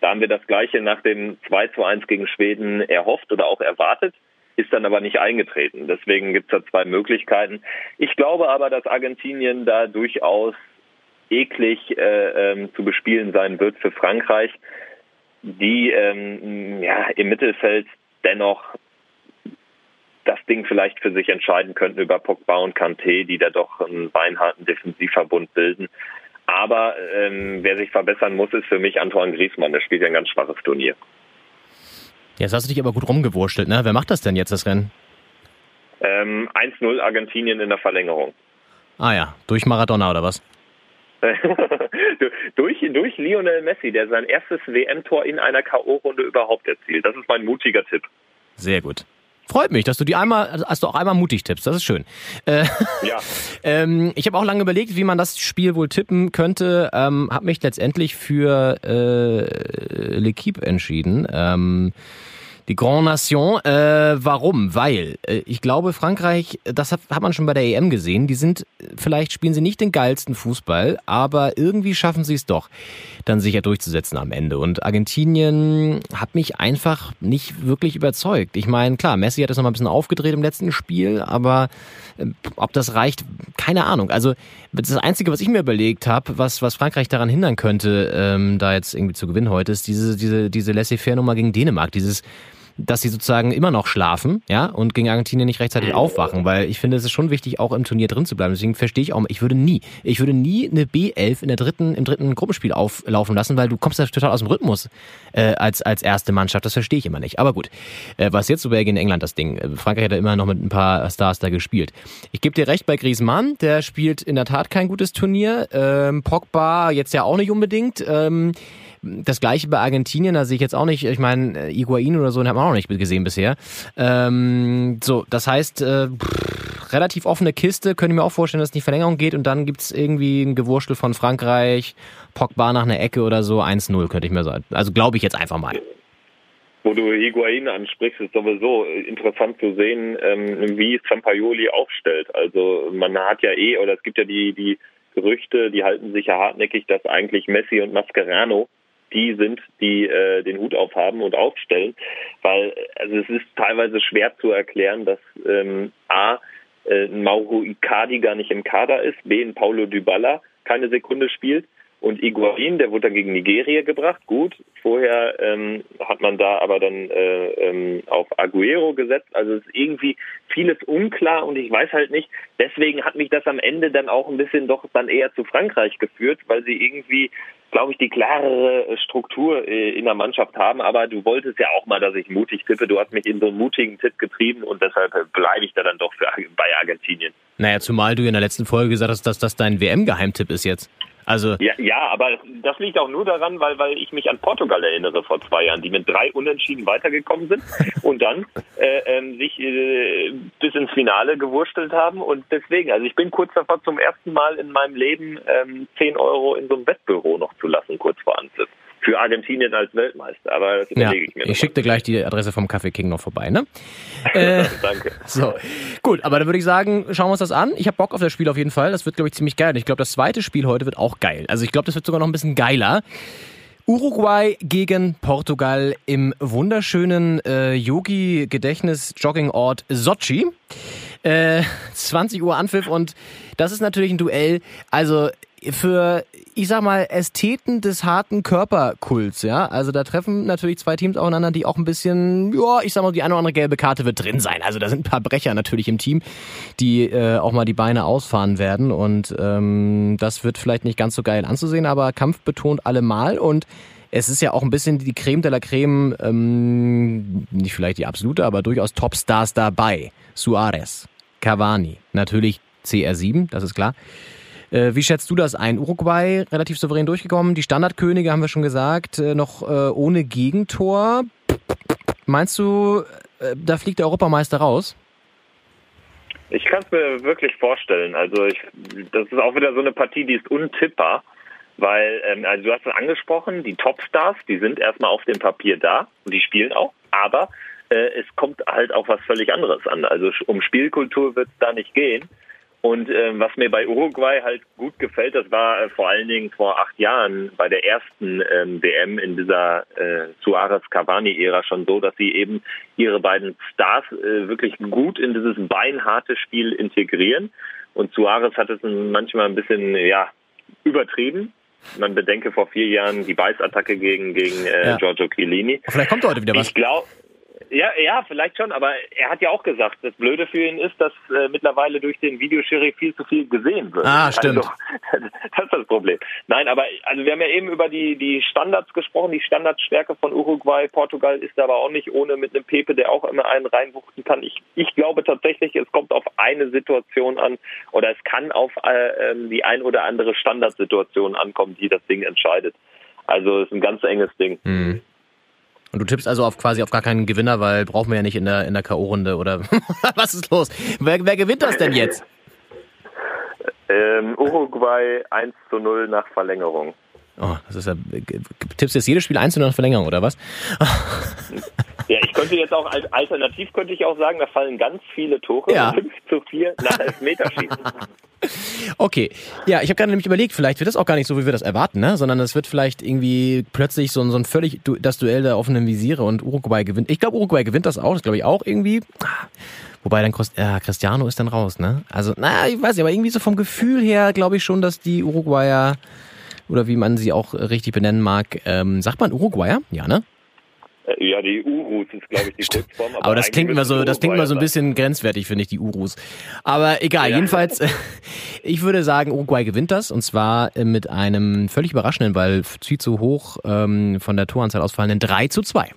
Da haben wir das Gleiche nach dem 2 zu 1 gegen Schweden erhofft oder auch erwartet, ist dann aber nicht eingetreten. Deswegen gibt es da zwei Möglichkeiten. Ich glaube aber, dass Argentinien da durchaus eklig äh, ähm, zu bespielen sein wird für Frankreich, die ähm, ja, im Mittelfeld dennoch das Ding vielleicht für sich entscheiden könnten über Pogba und Kanté, die da doch einen beinharten Defensivverbund bilden. Aber ähm, wer sich verbessern muss, ist für mich Antoine Griezmann. Der spielt ja ein ganz schwaches Turnier. Jetzt hast du dich aber gut rumgewurschtelt, ne? Wer macht das denn jetzt, das Rennen? Ähm, 1-0 Argentinien in der Verlängerung. Ah ja, durch Maradona oder was? (laughs) durch, durch Lionel Messi, der sein erstes WM-Tor in einer K.O.-Runde überhaupt erzielt. Das ist mein mutiger Tipp. Sehr gut. Freut mich, dass du die einmal, hast du auch einmal mutig tippst. Das ist schön. Äh, ja. (laughs) ähm, ich habe auch lange überlegt, wie man das Spiel wohl tippen könnte. Ähm, habe mich letztendlich für äh, L'Equipe entschieden. Ähm, die Grand Nation. Äh, warum? Weil äh, ich glaube, Frankreich, das hat, hat man schon bei der EM gesehen, die sind, vielleicht spielen sie nicht den geilsten Fußball, aber irgendwie schaffen sie es doch, dann sicher durchzusetzen am Ende. Und Argentinien hat mich einfach nicht wirklich überzeugt. Ich meine, klar, Messi hat das nochmal ein bisschen aufgedreht im letzten Spiel, aber äh, ob das reicht, keine Ahnung. Also das Einzige, was ich mir überlegt habe, was, was Frankreich daran hindern könnte, ähm, da jetzt irgendwie zu gewinnen heute, ist diese, diese, diese Laissez-faire-Nummer gegen Dänemark. Dieses dass sie sozusagen immer noch schlafen, ja, und gegen Argentinien nicht rechtzeitig aufwachen, weil ich finde, es ist schon wichtig, auch im Turnier drin zu bleiben. Deswegen verstehe ich auch, ich würde nie, ich würde nie eine B11 in der dritten, im dritten Gruppenspiel auflaufen lassen, weil du kommst da total aus dem Rhythmus äh, als, als erste Mannschaft. Das verstehe ich immer nicht. Aber gut, äh, was jetzt so Belgien, England das Ding. Äh, Frankreich hat da immer noch mit ein paar Stars da gespielt. Ich gebe dir recht bei Griezmann, der spielt in der Tat kein gutes Turnier. Ähm, Pogba jetzt ja auch nicht unbedingt. Ähm, das gleiche bei Argentinien, da sehe ich jetzt auch nicht, ich meine, äh, Iguain oder so, den haben wir auch noch nicht gesehen bisher. Ähm, so, das heißt, äh, pff, relativ offene Kiste, könnte ich mir auch vorstellen, dass es in die Verlängerung geht und dann gibt's irgendwie ein Gewurstel von Frankreich, Pogba nach einer Ecke oder so, 1-0 könnte ich mir sagen. Also glaube ich jetzt einfach mal. Wo du Higuain ansprichst, ist sowieso interessant zu sehen, ähm, wie Zampaioli aufstellt. Also man hat ja eh, oder es gibt ja die, die Gerüchte, die halten sich ja hartnäckig, dass eigentlich Messi und Mascherano die sind, die äh, den Hut aufhaben und aufstellen, weil also es ist teilweise schwer zu erklären, dass ähm, a äh, Mauro Icardi gar nicht im Kader ist, b ein Paulo Dybala keine Sekunde spielt und Iguain, der wurde dann gegen Nigeria gebracht. Gut, vorher ähm, hat man da aber dann äh, ähm, auf Aguero gesetzt. Also es ist irgendwie vieles unklar und ich weiß halt nicht. Deswegen hat mich das am Ende dann auch ein bisschen doch dann eher zu Frankreich geführt, weil sie irgendwie glaube ich, die klarere Struktur äh, in der Mannschaft haben. Aber du wolltest ja auch mal, dass ich mutig tippe. Du hast mich in so einen mutigen Tipp getrieben und deshalb bleibe ich da dann doch für, bei Argentinien. Naja, zumal du in der letzten Folge gesagt hast, dass das dein WM-Geheimtipp ist jetzt. Also ja, ja, aber das liegt auch nur daran, weil, weil ich mich an Portugal erinnere vor zwei Jahren, die mit drei Unentschieden weitergekommen sind (laughs) und dann äh, ähm, sich äh, bis ins Finale gewurstelt haben. Und deswegen, also ich bin kurz davor zum ersten Mal in meinem Leben ähm, 10 Euro in so einem Wettbüro noch zu lassen, kurz vor Anpfiff für Argentinien als Weltmeister. Aber das überlege ja, ich mir. Ich schicke dir gleich die Adresse vom Kaffee King noch vorbei, ne? (laughs) äh, Danke. So, gut, aber dann würde ich sagen, schauen wir uns das an. Ich habe Bock auf das Spiel auf jeden Fall. Das wird, glaube ich, ziemlich geil. Und ich glaube, das zweite Spiel heute wird auch geil. Also ich glaube, das wird sogar noch ein bisschen geiler. Uruguay gegen Portugal im wunderschönen äh, Yogi-Gedächtnis-Jogging-Ort Sochi. Äh, (laughs) 20 Uhr Anpfiff und das ist natürlich ein Duell. Also für, ich sag mal, Ästheten des harten Körperkults, ja. Also da treffen natürlich zwei Teams aufeinander, die auch ein bisschen, ja, ich sag mal, die eine oder andere gelbe Karte wird drin sein. Also da sind ein paar Brecher natürlich im Team, die äh, auch mal die Beine ausfahren werden. Und ähm, das wird vielleicht nicht ganz so geil anzusehen, aber Kampf betont allemal und es ist ja auch ein bisschen die Creme de la Creme, ähm, nicht vielleicht die absolute, aber durchaus Topstars dabei. Suarez, Cavani, natürlich CR7, das ist klar. Äh, wie schätzt du das ein? Uruguay relativ souverän durchgekommen. Die Standardkönige haben wir schon gesagt, äh, noch äh, ohne Gegentor. Meinst du, da fliegt der Europameister raus? Ich kann es mir wirklich vorstellen. Also ich, das ist auch wieder so eine Partie, die ist untippbar, weil ähm, also du hast es angesprochen, die Topstars, die sind erstmal auf dem Papier da und die spielen auch, aber äh, es kommt halt auch was völlig anderes an. Also um Spielkultur wird es da nicht gehen. Und äh, was mir bei Uruguay halt gut gefällt, das war äh, vor allen Dingen vor acht Jahren bei der ersten ähm, WM in dieser äh, Suarez-Cavani-Ära schon so, dass sie eben ihre beiden Stars äh, wirklich gut in dieses beinharte Spiel integrieren. Und Suarez hat es manchmal ein bisschen ja übertrieben. Man bedenke vor vier Jahren die Beißattacke gegen gegen äh, ja. Giorgio Chiellini. Vielleicht kommt heute wieder was. Ich glaube ja, ja, vielleicht schon, aber er hat ja auch gesagt, das Blöde für ihn ist, dass äh, mittlerweile durch den Videoschiri viel zu viel gesehen wird. Ah, stimmt. Also, (laughs) das ist das Problem. Nein, aber also wir haben ja eben über die die Standards gesprochen, die Standardstärke von Uruguay. Portugal ist aber auch nicht ohne mit einem Pepe, der auch immer einen reinwuchten kann. Ich ich glaube tatsächlich, es kommt auf eine Situation an oder es kann auf äh, ähm, die ein oder andere Standardsituation ankommen, die das Ding entscheidet. Also es ist ein ganz enges Ding. Mhm. Und du tippst also auf quasi auf gar keinen Gewinner, weil brauchen wir ja nicht in der, in der K.O.-Runde oder (laughs) was ist los? Wer, wer gewinnt das denn jetzt? Ähm, Uruguay 1 zu 0 nach Verlängerung. Oh, das ist ja. Tippst du jetzt jedes Spiel 1 zu 0 nach Verlängerung, oder was? Ja, ich könnte jetzt auch alternativ könnte ich auch sagen, da fallen ganz viele Tore. Ja. 5 zu 4 nach Elfmeterschießen. Okay, ja, ich habe gerade nämlich überlegt, vielleicht wird das auch gar nicht so, wie wir das erwarten, ne? sondern es wird vielleicht irgendwie plötzlich so, ein so ein völlig du das Duell der offenen Visiere und Uruguay gewinnt. Ich glaube, Uruguay gewinnt das auch, das glaube ich auch irgendwie. Wobei dann ja, Cristiano ist dann raus, ne? Also, naja, ich weiß nicht, aber irgendwie so vom Gefühl her glaube ich schon, dass die Uruguayer oder wie man sie auch richtig benennen mag, ähm, sagt man Uruguayer? Ja, ne? Äh, ja, die Urus ist, glaube ich, die Kurzform. Aber, aber das klingt immer so, das klingt immer so ein bisschen grenzwertig, finde ich, die Urus. Aber egal, ja. jedenfalls, (laughs) ich würde sagen, Uruguay gewinnt das und zwar äh, mit einem völlig überraschenden, weil viel zu hoch ähm, von der Toranzahl ausfallenden 3 zu 2.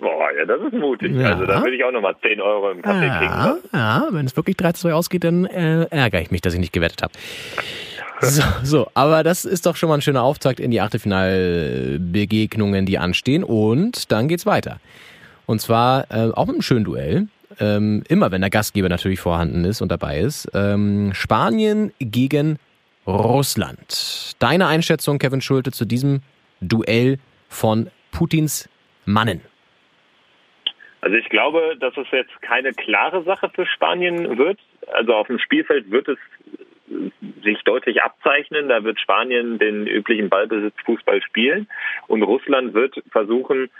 Boah, ja, das ist mutig. Ja. Also da würde ich auch nochmal 10 Euro im Kaffee ja, kriegen. Ja, wenn es wirklich 3 zu 2 ausgeht, dann äh, ärgere ich mich, dass ich nicht gewettet habe. (laughs) So, so, aber das ist doch schon mal ein schöner Auftakt in die Achtelfinalbegegnungen, die anstehen. Und dann geht's weiter. Und zwar äh, auch mit einem schönen Duell. Ähm, immer wenn der Gastgeber natürlich vorhanden ist und dabei ist. Ähm, Spanien gegen Russland. Deine Einschätzung, Kevin Schulte, zu diesem Duell von Putins Mannen? Also ich glaube, dass es jetzt keine klare Sache für Spanien wird. Also auf dem Spielfeld wird es sich deutlich abzeichnen. Da wird Spanien den üblichen Ballbesitzfußball spielen und Russland wird versuchen,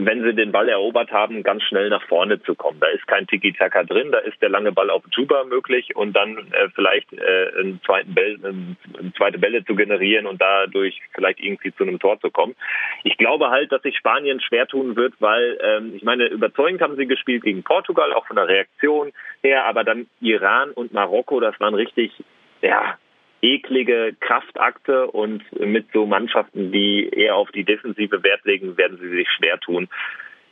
wenn sie den Ball erobert haben, ganz schnell nach vorne zu kommen. Da ist kein Tiki-Taka drin, da ist der lange Ball auf Juba möglich und dann äh, vielleicht äh, einen zweiten Bell, eine zweite Bälle zu generieren und dadurch vielleicht irgendwie zu einem Tor zu kommen. Ich glaube halt, dass sich Spanien schwer tun wird, weil ähm, ich meine, überzeugend haben sie gespielt gegen Portugal, auch von der Reaktion her, aber dann Iran und Marokko, das waren richtig ja, eklige Kraftakte und mit so Mannschaften, die eher auf die Defensive Wert legen, werden sie sich schwer tun.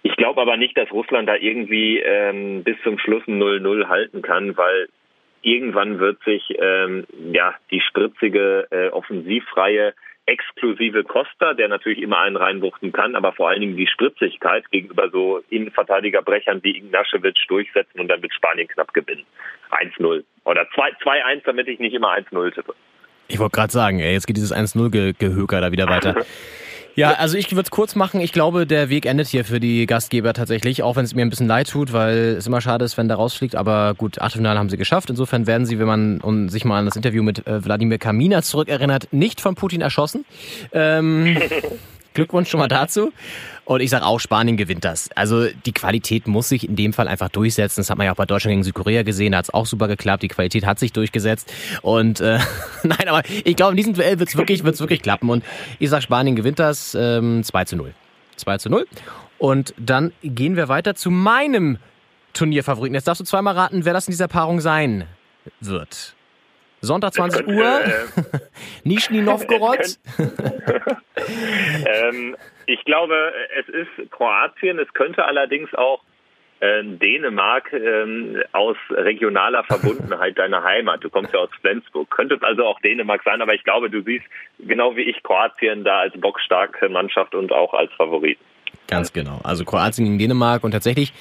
Ich glaube aber nicht, dass Russland da irgendwie ähm, bis zum Schluss 0-0 halten kann, weil irgendwann wird sich ähm, ja die spritzige, äh, offensivfreie exklusive Costa, der natürlich immer einen reinbuchten kann, aber vor allen Dingen die Spritzigkeit gegenüber so Innenverteidigerbrechern wie Ignaschewitsch durchsetzen und dann wird Spanien knapp gewinnen. 1-0 oder 2-1, damit ich nicht immer 1-0 tippe. Ich wollte gerade sagen, ey, jetzt geht dieses 1-0-Gehöker da wieder weiter. (laughs) Ja, also ich würde es kurz machen. Ich glaube, der Weg endet hier für die Gastgeber tatsächlich, auch wenn es mir ein bisschen leid tut, weil es immer schade ist, wenn der rausfliegt. Aber gut, Achtelfinale haben sie geschafft. Insofern werden sie, wenn man sich mal an das Interview mit äh, Wladimir Kamina zurückerinnert, nicht von Putin erschossen. Ähm, (laughs) Glückwunsch schon mal dazu. Und ich sage auch, Spanien gewinnt das. Also die Qualität muss sich in dem Fall einfach durchsetzen. Das hat man ja auch bei Deutschland gegen Südkorea gesehen. Da hat es auch super geklappt. Die Qualität hat sich durchgesetzt. Und äh, (laughs) nein, aber ich glaube, in diesem Duell wird es wirklich, wird's wirklich klappen. Und ich sage, Spanien gewinnt das ähm, 2 zu 0. 2 zu 0. Und dann gehen wir weiter zu meinem Turnierfavoriten. Jetzt darfst du zweimal raten, wer das in dieser Paarung sein wird. Sonntag 20 könnte, Uhr. Äh, (laughs) Nischni Novgorod. (laughs) ähm, ich glaube, es ist Kroatien. Es könnte allerdings auch äh, Dänemark ähm, aus regionaler Verbundenheit (laughs) deiner Heimat. Du kommst ja aus Flensburg. Könnte es also auch Dänemark sein, aber ich glaube, du siehst genau wie ich Kroatien da als bockstarke Mannschaft und auch als Favorit. Ganz genau. Also Kroatien gegen Dänemark und tatsächlich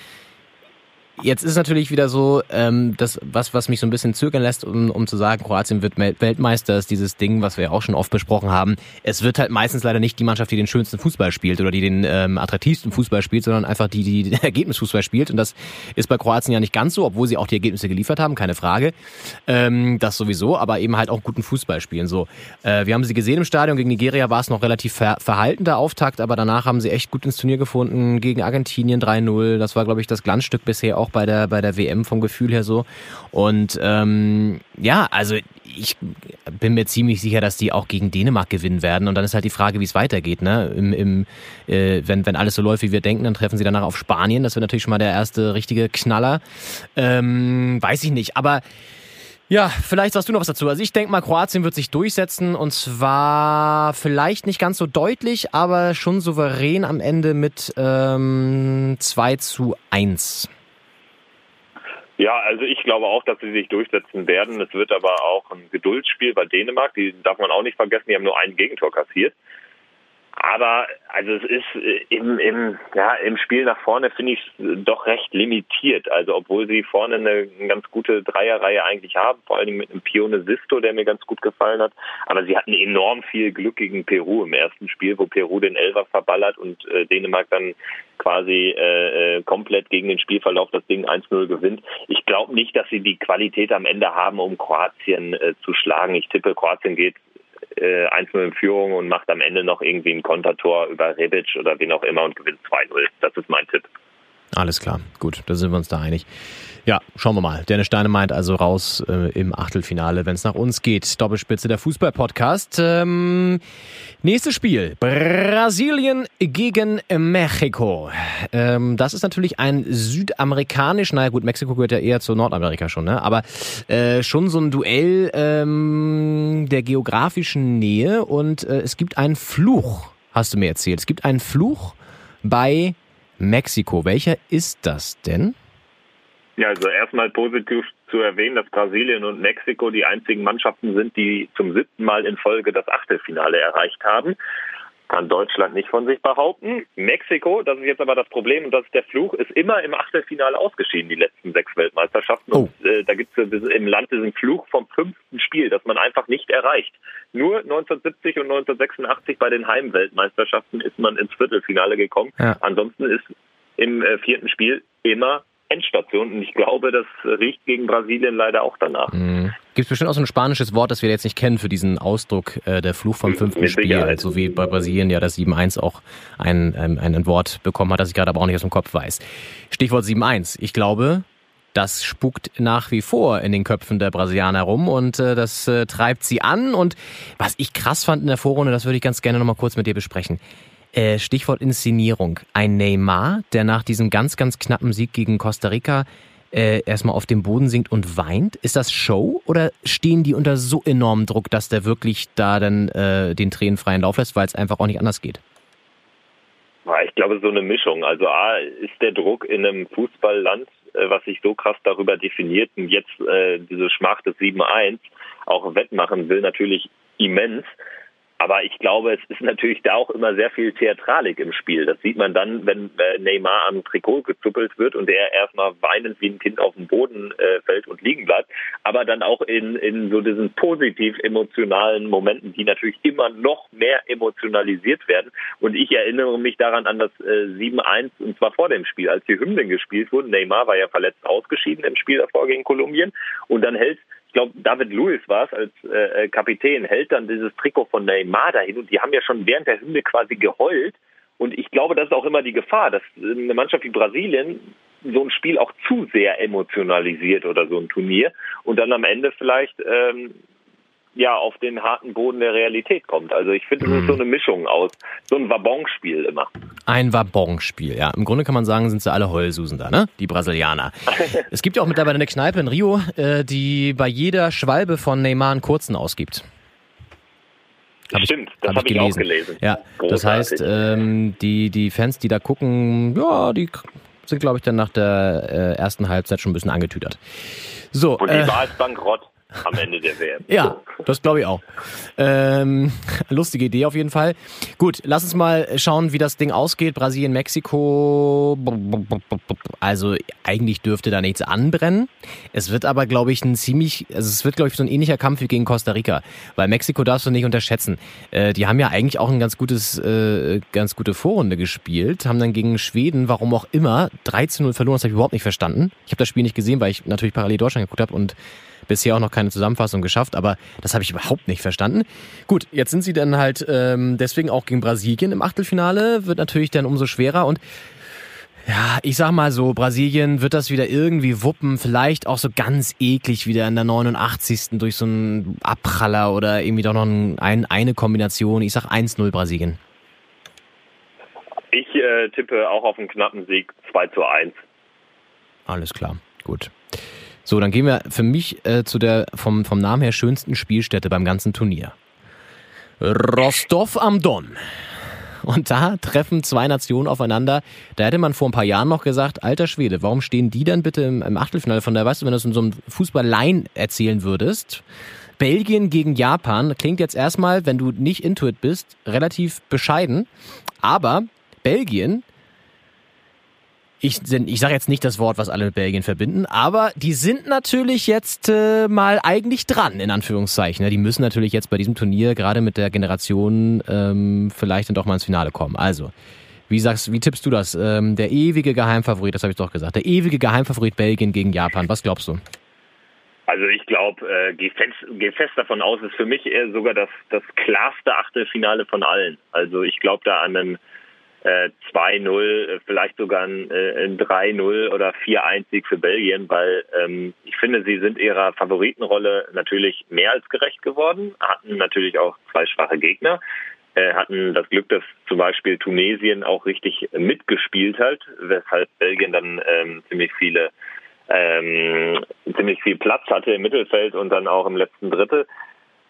Jetzt ist natürlich wieder so, ähm, das, was, was mich so ein bisschen zögern lässt, um, um zu sagen, Kroatien wird Weltmeister, ist dieses Ding, was wir auch schon oft besprochen haben. Es wird halt meistens leider nicht die Mannschaft, die den schönsten Fußball spielt oder die den ähm, attraktivsten Fußball spielt, sondern einfach die, die den (laughs) Ergebnisfußball spielt. Und das ist bei Kroatien ja nicht ganz so, obwohl sie auch die Ergebnisse geliefert haben, keine Frage. Ähm, das sowieso, aber eben halt auch guten Fußball spielen. So, äh, wir haben sie gesehen im Stadion. Gegen Nigeria war es noch relativ ver verhaltener Auftakt, aber danach haben sie echt gut ins Turnier gefunden. Gegen Argentinien 3-0. Das war, glaube ich, das Glanzstück bisher auch bei der, bei der WM vom Gefühl her so. Und ähm, ja, also ich bin mir ziemlich sicher, dass die auch gegen Dänemark gewinnen werden. Und dann ist halt die Frage, wie es weitergeht. Ne? Im, im, äh, wenn, wenn alles so läuft, wie wir denken, dann treffen sie danach auf Spanien. Das wird natürlich schon mal der erste richtige Knaller. Ähm, weiß ich nicht. Aber ja, vielleicht sagst du noch was dazu. Also ich denke mal, Kroatien wird sich durchsetzen und zwar vielleicht nicht ganz so deutlich, aber schon souverän am Ende mit ähm, 2 zu 1. Ja, also ich glaube auch, dass sie sich durchsetzen werden. Es wird aber auch ein Geduldsspiel bei Dänemark. Die darf man auch nicht vergessen. Die haben nur ein Gegentor kassiert. Aber also es ist äh, im, im, ja, im Spiel nach vorne finde ich es doch recht limitiert. Also obwohl sie vorne eine, ganz gute Dreierreihe eigentlich haben, vor allem mit einem Pione Sisto, der mir ganz gut gefallen hat. Aber sie hatten enorm viel Glück gegen Peru im ersten Spiel, wo Peru den Elfer verballert und äh, Dänemark dann quasi äh, äh komplett gegen den Spielverlauf das Ding 1-0 gewinnt. Ich glaube nicht, dass sie die Qualität am Ende haben, um Kroatien äh, zu schlagen. Ich tippe, Kroatien geht äh, 1-0 in Führung und macht am Ende noch irgendwie ein Kontertor über Rebic oder wen auch immer und gewinnt 2-0. Das ist mein Tipp. Alles klar, gut, da sind wir uns da einig. Ja, schauen wir mal. Dennis Steine meint also raus äh, im Achtelfinale, wenn es nach uns geht. Doppelspitze der Fußball-Podcast. Ähm, nächstes Spiel. Brasilien gegen Mexiko. Ähm, das ist natürlich ein südamerikanisch, naja gut, Mexiko gehört ja eher zu Nordamerika schon, ne? aber äh, schon so ein Duell ähm, der geografischen Nähe und äh, es gibt einen Fluch, hast du mir erzählt. Es gibt einen Fluch bei Mexiko. Welcher ist das denn? Ja, also erstmal positiv zu erwähnen, dass Brasilien und Mexiko die einzigen Mannschaften sind, die zum siebten Mal in Folge das Achtelfinale erreicht haben. Kann Deutschland nicht von sich behaupten. Mexiko, das ist jetzt aber das Problem und das ist der Fluch, ist immer im Achtelfinale ausgeschieden, die letzten sechs Weltmeisterschaften. Oh. Und äh, da gibt es im Land diesen Fluch vom fünften Spiel, das man einfach nicht erreicht. Nur 1970 und 1986 bei den Heimweltmeisterschaften ist man ins Viertelfinale gekommen. Ja. Ansonsten ist im äh, vierten Spiel immer Endstation. Und ich glaube, das riecht gegen Brasilien leider auch danach. Mhm. Gibt es bestimmt auch so ein spanisches Wort, das wir jetzt nicht kennen für diesen Ausdruck, äh, der Fluch vom fünften Mit Spiel, Sicherheit. so wie bei Brasilien ja das 7-1 auch ein, ein, ein Wort bekommen hat, das ich gerade aber auch nicht aus dem Kopf weiß. Stichwort 7-1. Ich glaube, das spukt nach wie vor in den Köpfen der Brasilianer rum und äh, das äh, treibt sie an. Und was ich krass fand in der Vorrunde, das würde ich ganz gerne nochmal kurz mit dir besprechen. Äh, Stichwort Inszenierung. Ein Neymar, der nach diesem ganz, ganz knappen Sieg gegen Costa Rica äh, erstmal auf dem Boden sinkt und weint. Ist das Show oder stehen die unter so enormem Druck, dass der wirklich da dann äh, den Tränen freien Lauf lässt, weil es einfach auch nicht anders geht? Ich glaube, so eine Mischung. Also A, ist der Druck in einem Fußballland, äh, was sich so krass darüber definiert und jetzt äh, diese Schmacht des 7-1 auch wettmachen will, natürlich immens. Aber ich glaube, es ist natürlich da auch immer sehr viel Theatralik im Spiel. Das sieht man dann, wenn äh, Neymar am Trikot gezuppelt wird und er erstmal weinend wie ein Kind auf dem Boden äh, fällt und liegen bleibt. Aber dann auch in, in so diesen positiv emotionalen Momenten, die natürlich immer noch mehr emotionalisiert werden. Und ich erinnere mich daran an das äh, 7-1 und zwar vor dem Spiel, als die Hymnen gespielt wurden. Neymar war ja verletzt ausgeschieden im Spiel davor gegen Kolumbien und dann hält glaube, David Lewis war es als äh, äh, Kapitän, hält dann dieses Trikot von Neymar dahin und die haben ja schon während der Hymne quasi geheult. Und ich glaube, das ist auch immer die Gefahr, dass eine Mannschaft wie Brasilien so ein Spiel auch zu sehr emotionalisiert oder so ein Turnier und dann am Ende vielleicht ähm, ja auf den harten Boden der Realität kommt. Also ich finde, es ist so mhm. eine Mischung aus, so ein Wabonspiel immer. Ein Wabonspiel, ja. Im Grunde kann man sagen, sind sie alle Heulsusen da, ne? Die Brasilianer. (laughs) es gibt ja auch mittlerweile eine Kneipe in Rio, äh, die bei jeder Schwalbe von Neymar einen kurzen ausgibt. Hab Stimmt, ich, das habe hab ich, auch gelesen. Ja, Großartig. das heißt, ähm, die, die Fans, die da gucken, ja, die sind, glaube ich, dann nach der äh, ersten Halbzeit schon ein bisschen angetütert. So, Und die äh, es bankrott. Am Ende der WM. Ja, das glaube ich auch. Ähm, (laughs) lustige Idee auf jeden Fall. Gut, lass uns mal schauen, wie das Ding ausgeht. Brasilien, Mexiko. Also eigentlich dürfte da nichts anbrennen. Es wird aber, glaube ich, ein ziemlich, also es wird, glaube ich, so ein ähnlicher Kampf wie gegen Costa Rica. Weil Mexiko darfst du nicht unterschätzen. Äh, die haben ja eigentlich auch ein ganz gutes, äh, ganz gute Vorrunde gespielt, haben dann gegen Schweden, warum auch immer, 13-0 verloren. Das habe ich überhaupt nicht verstanden. Ich habe das Spiel nicht gesehen, weil ich natürlich parallel Deutschland geguckt habe und bisher auch noch keine Zusammenfassung geschafft, aber das habe ich überhaupt nicht verstanden. Gut, jetzt sind sie dann halt ähm, deswegen auch gegen Brasilien im Achtelfinale, wird natürlich dann umso schwerer und ja, ich sag mal so, Brasilien wird das wieder irgendwie wuppen, vielleicht auch so ganz eklig wieder in der 89. durch so einen Abpraller oder irgendwie doch noch ein, eine Kombination. Ich sag 1-0 Brasilien. Ich äh, tippe auch auf einen knappen Sieg 2 zu 1. Alles klar, gut. So, dann gehen wir für mich äh, zu der vom, vom Namen her schönsten Spielstätte beim ganzen Turnier. Rostov am Don. Und da treffen zwei Nationen aufeinander. Da hätte man vor ein paar Jahren noch gesagt, alter Schwede, warum stehen die dann bitte im, im Achtelfinale? Von daher, weißt du, wenn du es in so einem Fußball-Line erzählen würdest, Belgien gegen Japan klingt jetzt erstmal, wenn du nicht Intuit bist, relativ bescheiden. Aber Belgien ich, ich sage jetzt nicht das Wort, was alle mit Belgien verbinden, aber die sind natürlich jetzt äh, mal eigentlich dran, in Anführungszeichen. Die müssen natürlich jetzt bei diesem Turnier gerade mit der Generation ähm, vielleicht dann doch mal ins Finale kommen. Also, wie sagst, wie tippst du das? Ähm, der ewige Geheimfavorit, das habe ich doch gesagt, der ewige Geheimfavorit Belgien gegen Japan. Was glaubst du? Also ich glaube, äh, geh, fest, geh fest davon aus, ist für mich eher sogar das, das klarste Achtelfinale von allen. Also ich glaube da an einen äh, 2-0, äh, vielleicht sogar ein, äh, ein 3-0 oder 4-1-Sieg für Belgien, weil ähm, ich finde, sie sind ihrer Favoritenrolle natürlich mehr als gerecht geworden, hatten natürlich auch zwei schwache Gegner, äh, hatten das Glück, dass zum Beispiel Tunesien auch richtig mitgespielt hat, weshalb Belgien dann ähm, ziemlich viele ähm, ziemlich viel Platz hatte im Mittelfeld und dann auch im letzten Drittel.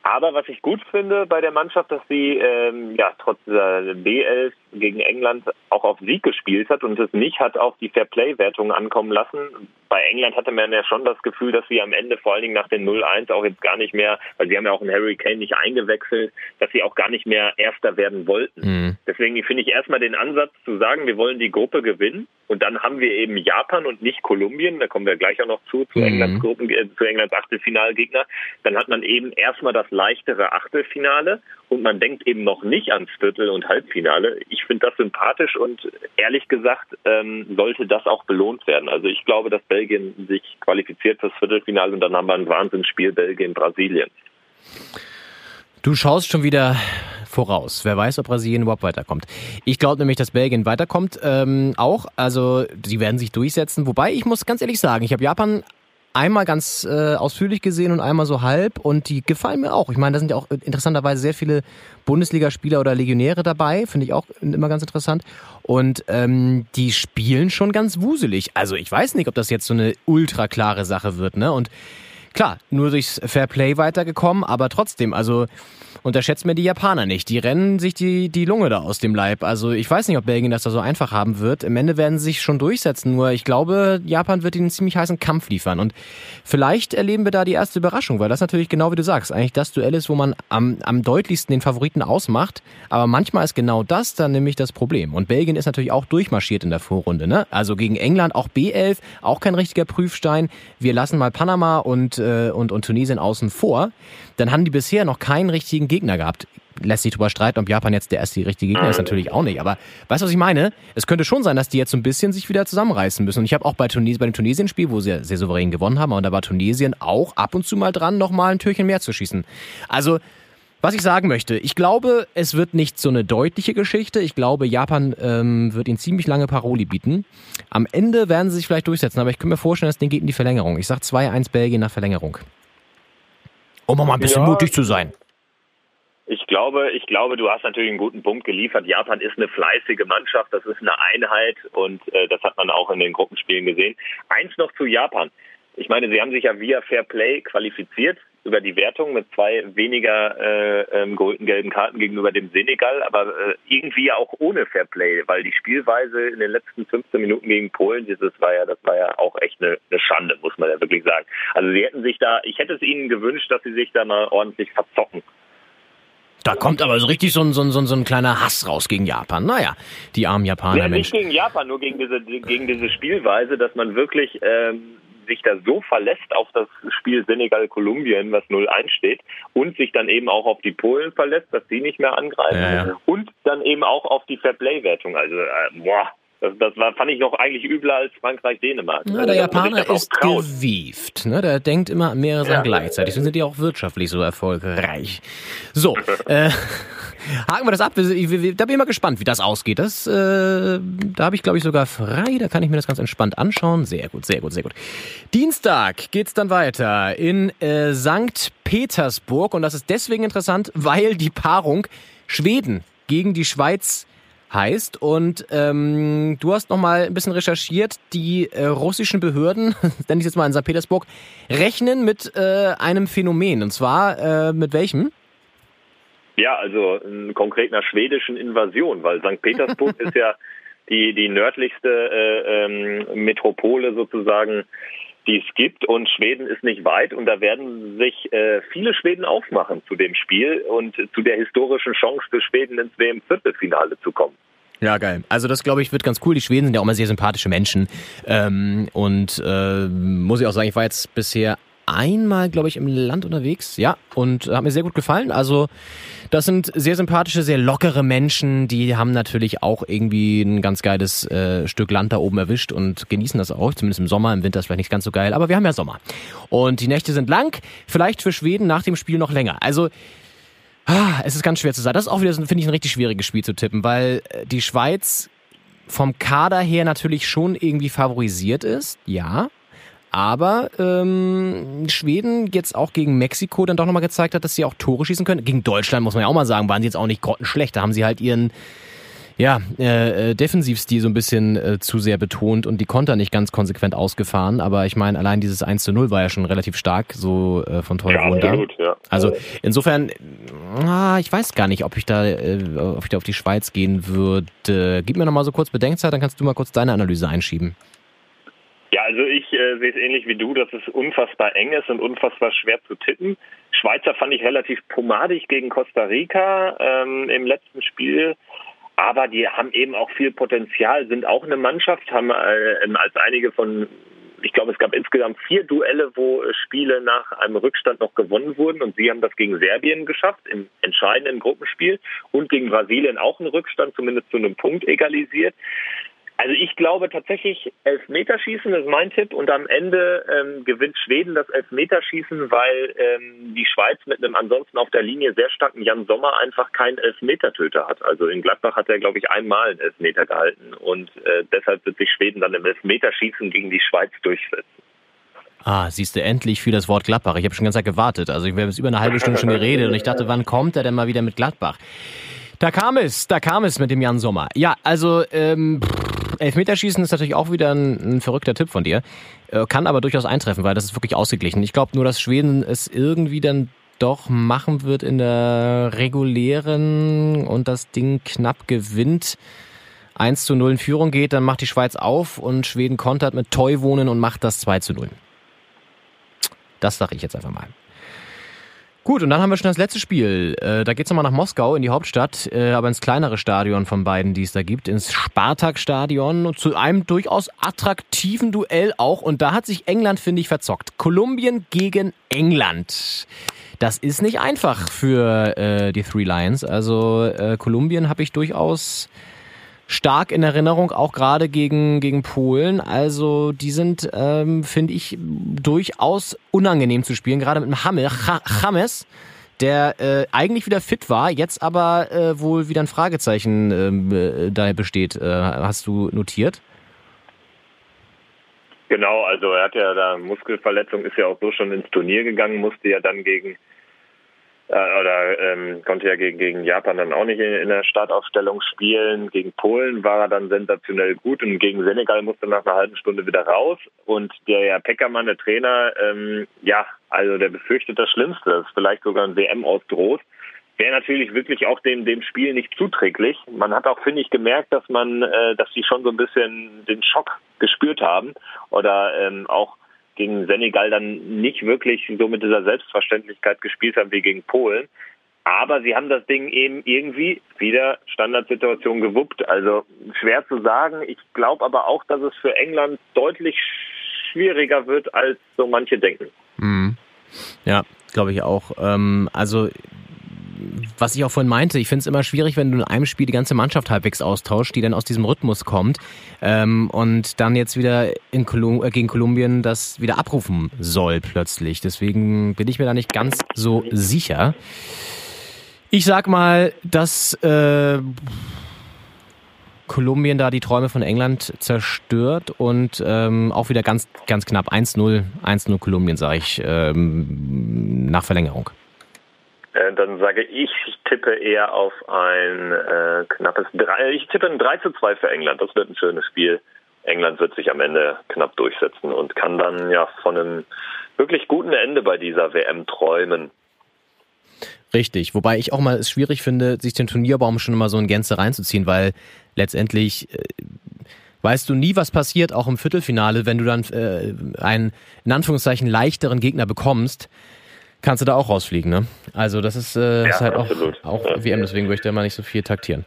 Aber was ich gut finde bei der Mannschaft, dass sie ähm, ja trotz dieser B11 gegen England auch auf Sieg gespielt hat und es nicht hat auf die Fairplay-Wertung ankommen lassen. Bei England hatte man ja schon das Gefühl, dass sie am Ende vor allen Dingen nach den 0-1 auch jetzt gar nicht mehr, weil sie haben ja auch einen Harry Kane nicht eingewechselt, dass sie auch gar nicht mehr Erster werden wollten. Mhm. Deswegen finde ich erstmal den Ansatz zu sagen, wir wollen die Gruppe gewinnen und dann haben wir eben Japan und nicht Kolumbien, da kommen wir gleich auch noch zu, zu mhm. Englands Gruppen, äh, zu Englands Achtelfinalgegner. Dann hat man eben erstmal das leichtere Achtelfinale und man denkt eben noch nicht ans Viertel- und Halbfinale. Ich finde das sympathisch und ehrlich gesagt ähm, sollte das auch belohnt werden. Also ich glaube, dass Belgien sich qualifiziert fürs Viertelfinale und dann haben wir ein Wahnsinnsspiel Belgien-Brasilien. Du schaust schon wieder voraus. Wer weiß, ob Brasilien überhaupt weiterkommt. Ich glaube nämlich, dass Belgien weiterkommt. Ähm, auch, also sie werden sich durchsetzen. Wobei ich muss ganz ehrlich sagen, ich habe Japan einmal ganz äh, ausführlich gesehen und einmal so halb und die gefallen mir auch. Ich meine, da sind ja auch interessanterweise sehr viele Bundesligaspieler oder Legionäre dabei, finde ich auch immer ganz interessant. Und ähm, die spielen schon ganz wuselig. Also ich weiß nicht, ob das jetzt so eine ultra klare Sache wird, ne? Und klar, nur durchs Fairplay weitergekommen, aber trotzdem, also unterschätzt mir die Japaner nicht. Die rennen sich die, die Lunge da aus dem Leib. Also ich weiß nicht, ob Belgien das da so einfach haben wird. Im Ende werden sie sich schon durchsetzen. Nur ich glaube, Japan wird ihnen einen ziemlich heißen Kampf liefern. Und vielleicht erleben wir da die erste Überraschung, weil das natürlich genau wie du sagst, eigentlich das Duell ist, wo man am, am deutlichsten den Favoriten ausmacht. Aber manchmal ist genau das dann nämlich das Problem. Und Belgien ist natürlich auch durchmarschiert in der Vorrunde. Ne? Also gegen England auch B11, auch kein richtiger Prüfstein. Wir lassen mal Panama und, äh, und, und Tunesien außen vor. Dann haben die bisher noch keinen richtigen Gegner gehabt. Lässt sich drüber streiten, ob Japan jetzt der erste richtige Gegner ist, natürlich auch nicht. Aber weißt du, was ich meine? Es könnte schon sein, dass die jetzt so ein bisschen sich wieder zusammenreißen müssen. Und ich habe auch bei, Tunesien, bei dem Tunesien-Spiel, wo sie sehr souverän gewonnen haben, und da war Tunesien auch ab und zu mal dran, nochmal ein Türchen mehr zu schießen. Also, was ich sagen möchte, ich glaube, es wird nicht so eine deutliche Geschichte. Ich glaube, Japan ähm, wird ihnen ziemlich lange Paroli bieten. Am Ende werden sie sich vielleicht durchsetzen, aber ich kann mir vorstellen, das Ding geht in die Verlängerung. Ich sage 2-1 Belgien nach Verlängerung. Um mal ein bisschen ja. mutig zu sein. Ich glaube, ich glaube, du hast natürlich einen guten Punkt geliefert. Japan ist eine fleißige Mannschaft, das ist eine Einheit und äh, das hat man auch in den Gruppenspielen gesehen. Eins noch zu Japan. Ich meine, sie haben sich ja via Fair Play qualifiziert. Über die Wertung mit zwei weniger äh, ähm, geholten gelben Karten gegenüber dem Senegal, aber äh, irgendwie auch ohne Fairplay, weil die Spielweise in den letzten 15 Minuten gegen Polen, dieses war ja, das war ja auch echt eine, eine Schande, muss man ja wirklich sagen. Also sie hätten sich da, ich hätte es ihnen gewünscht, dass sie sich da mal ordentlich verzocken. Da kommt aber so richtig so ein, so ein, so ein kleiner Hass raus gegen Japan. Naja, die armen Japaner. Ja, nicht gegen Japan, nur gegen diese, gegen diese Spielweise, dass man wirklich ähm, sich da so verlässt auf das Spiel Senegal-Kolumbien, was 0-1 steht, und sich dann eben auch auf die Polen verlässt, dass die nicht mehr angreifen, ja, ja. und dann eben auch auf die Fairplay-Wertung. Also, äh, boah, das, das war, fand ich noch eigentlich übler als Frankreich-Dänemark. Ja, der also, Japaner ist gewieft. Ne? Der denkt immer an mehrere Sachen ja. gleichzeitig. Dann sind die auch wirtschaftlich so erfolgreich. So, (laughs) äh, haken wir das ab. Da bin ich mal gespannt, wie das ausgeht. Das, äh, da habe ich, glaube ich, sogar frei. Da kann ich mir das ganz entspannt anschauen. Sehr gut, sehr gut, sehr gut. Dienstag geht's dann weiter in äh, St. Petersburg. Und das ist deswegen interessant, weil die Paarung Schweden gegen die Schweiz heißt. Und ähm, du hast noch mal ein bisschen recherchiert. Die äh, russischen Behörden, (laughs) nenne ich jetzt mal in St. Petersburg, rechnen mit äh, einem Phänomen. Und zwar äh, mit welchem? Ja, also konkret einer schwedischen Invasion, weil St. Petersburg (laughs) ist ja die, die nördlichste äh, ähm, Metropole sozusagen die es gibt. Und Schweden ist nicht weit. Und da werden sich äh, viele Schweden aufmachen zu dem Spiel und zu der historischen Chance für Schweden ins WM-Viertelfinale zu kommen. Ja, geil. Also das, glaube ich, wird ganz cool. Die Schweden sind ja auch immer sehr sympathische Menschen. Ähm, und äh, muss ich auch sagen, ich war jetzt bisher einmal, glaube ich, im Land unterwegs. Ja, und hat mir sehr gut gefallen. Also das sind sehr sympathische, sehr lockere Menschen. Die haben natürlich auch irgendwie ein ganz geiles äh, Stück Land da oben erwischt und genießen das auch. Zumindest im Sommer. Im Winter ist vielleicht nicht ganz so geil. Aber wir haben ja Sommer. Und die Nächte sind lang. Vielleicht für Schweden nach dem Spiel noch länger. Also ah, es ist ganz schwer zu sagen. Das ist auch wieder, finde ich, ein richtig schwieriges Spiel zu tippen, weil äh, die Schweiz vom Kader her natürlich schon irgendwie favorisiert ist. Ja. Aber ähm, Schweden jetzt auch gegen Mexiko dann doch nochmal gezeigt hat, dass sie auch Tore schießen können. Gegen Deutschland muss man ja auch mal sagen, waren sie jetzt auch nicht grottenschlecht. Da haben sie halt ihren ja, äh, äh, Defensivstil so ein bisschen äh, zu sehr betont und die Konter nicht ganz konsequent ausgefahren. Aber ich meine, allein dieses 1 zu 0 war ja schon relativ stark, so äh, von Teuer ja, absolut, ja. Also insofern, ah, ich weiß gar nicht, ob ich da, äh, ob ich da auf die Schweiz gehen würde. Gib mir noch mal so kurz Bedenkzeit, dann kannst du mal kurz deine Analyse einschieben. Ja, also ich äh, sehe es ähnlich wie du, dass es unfassbar eng ist und unfassbar schwer zu tippen. Schweizer fand ich relativ pomadig gegen Costa Rica ähm, im letzten Spiel. Aber die haben eben auch viel Potenzial, sind auch eine Mannschaft, haben äh, als einige von, ich glaube, es gab insgesamt vier Duelle, wo Spiele nach einem Rückstand noch gewonnen wurden und sie haben das gegen Serbien geschafft, im entscheidenden Gruppenspiel und gegen Brasilien auch einen Rückstand, zumindest zu einem Punkt egalisiert. Also ich glaube tatsächlich, Elfmeterschießen ist mein Tipp und am Ende ähm, gewinnt Schweden das Elfmeterschießen, weil ähm, die Schweiz mit einem ansonsten auf der Linie sehr starken Jan Sommer einfach keinen Elfmetertöter hat. Also in Gladbach hat er, glaube ich, einmal einen Elfmeter gehalten und äh, deshalb wird sich Schweden dann im Elfmeterschießen gegen die Schweiz durchsetzen. Ah, siehst du, endlich für das Wort Gladbach. Ich habe schon ganz Zeit gewartet. Also ich habe jetzt über eine halbe Stunde schon geredet und ich dachte, wann kommt er denn mal wieder mit Gladbach? Da kam es, da kam es mit dem Jan Sommer. Ja, also ähm, Elfmeterschießen ist natürlich auch wieder ein, ein verrückter Tipp von dir. Äh, kann aber durchaus eintreffen, weil das ist wirklich ausgeglichen. Ich glaube nur, dass Schweden es irgendwie dann doch machen wird in der regulären und das Ding knapp gewinnt. 1 zu 0 in Führung geht, dann macht die Schweiz auf und Schweden kontert mit Teuwohnen und macht das 2 zu 0. Das sage ich jetzt einfach mal. Gut, und dann haben wir schon das letzte Spiel. Äh, da geht's nochmal nach Moskau, in die Hauptstadt, äh, aber ins kleinere Stadion von beiden, die es da gibt, ins Spartak-Stadion und zu einem durchaus attraktiven Duell auch. Und da hat sich England, finde ich, verzockt. Kolumbien gegen England. Das ist nicht einfach für äh, die Three Lions. Also äh, Kolumbien habe ich durchaus stark in Erinnerung, auch gerade gegen, gegen Polen. Also die sind, ähm, finde ich, durchaus unangenehm zu spielen, gerade mit dem James, der äh, eigentlich wieder fit war, jetzt aber äh, wohl wieder ein Fragezeichen ähm, äh, daher besteht. Äh, hast du notiert? Genau, also er hat ja da Muskelverletzung, ist ja auch so schon ins Turnier gegangen, musste ja dann gegen oder ähm, konnte ja gegen, gegen Japan dann auch nicht in, in der Startaufstellung spielen. Gegen Polen war er dann sensationell gut und gegen Senegal musste nach einer halben Stunde wieder raus. Und der ja, Peckermann, der Trainer, ähm, ja, also der befürchtet das Schlimmste, das ist vielleicht sogar ein WM aus Groß. Wäre natürlich wirklich auch dem, dem Spiel nicht zuträglich. Man hat auch, finde ich, gemerkt, dass man, äh, dass sie schon so ein bisschen den Schock gespürt haben oder ähm, auch gegen Senegal dann nicht wirklich so mit dieser Selbstverständlichkeit gespielt haben wie gegen Polen. Aber sie haben das Ding eben irgendwie wieder Standardsituation gewuppt. Also schwer zu sagen. Ich glaube aber auch, dass es für England deutlich schwieriger wird, als so manche denken. Mhm. Ja, glaube ich auch. Ähm, also was ich auch vorhin meinte, ich finde es immer schwierig, wenn du in einem Spiel die ganze Mannschaft halbwegs austauscht, die dann aus diesem Rhythmus kommt ähm, und dann jetzt wieder in Kolum äh, gegen Kolumbien das wieder abrufen soll plötzlich. Deswegen bin ich mir da nicht ganz so sicher. Ich sag mal, dass äh, Kolumbien da die Träume von England zerstört und ähm, auch wieder ganz, ganz knapp 1-0, 1-0 Kolumbien, sage ich, ähm, nach Verlängerung. Äh, dann sage ich, ich tippe eher auf ein äh, knappes 3. Ich tippe ein 3 zu 2 für England. Das wird ein schönes Spiel. England wird sich am Ende knapp durchsetzen und kann dann ja von einem wirklich guten Ende bei dieser WM träumen. Richtig, wobei ich auch mal es schwierig finde, sich den Turnierbaum schon mal so in Gänze reinzuziehen, weil letztendlich äh, weißt du nie, was passiert, auch im Viertelfinale, wenn du dann äh, einen in Anführungszeichen leichteren Gegner bekommst kannst du da auch rausfliegen, ne? Also das ist, äh, ja, ist halt auch, auch ja. WM, deswegen möchte ich da mal nicht so viel taktieren.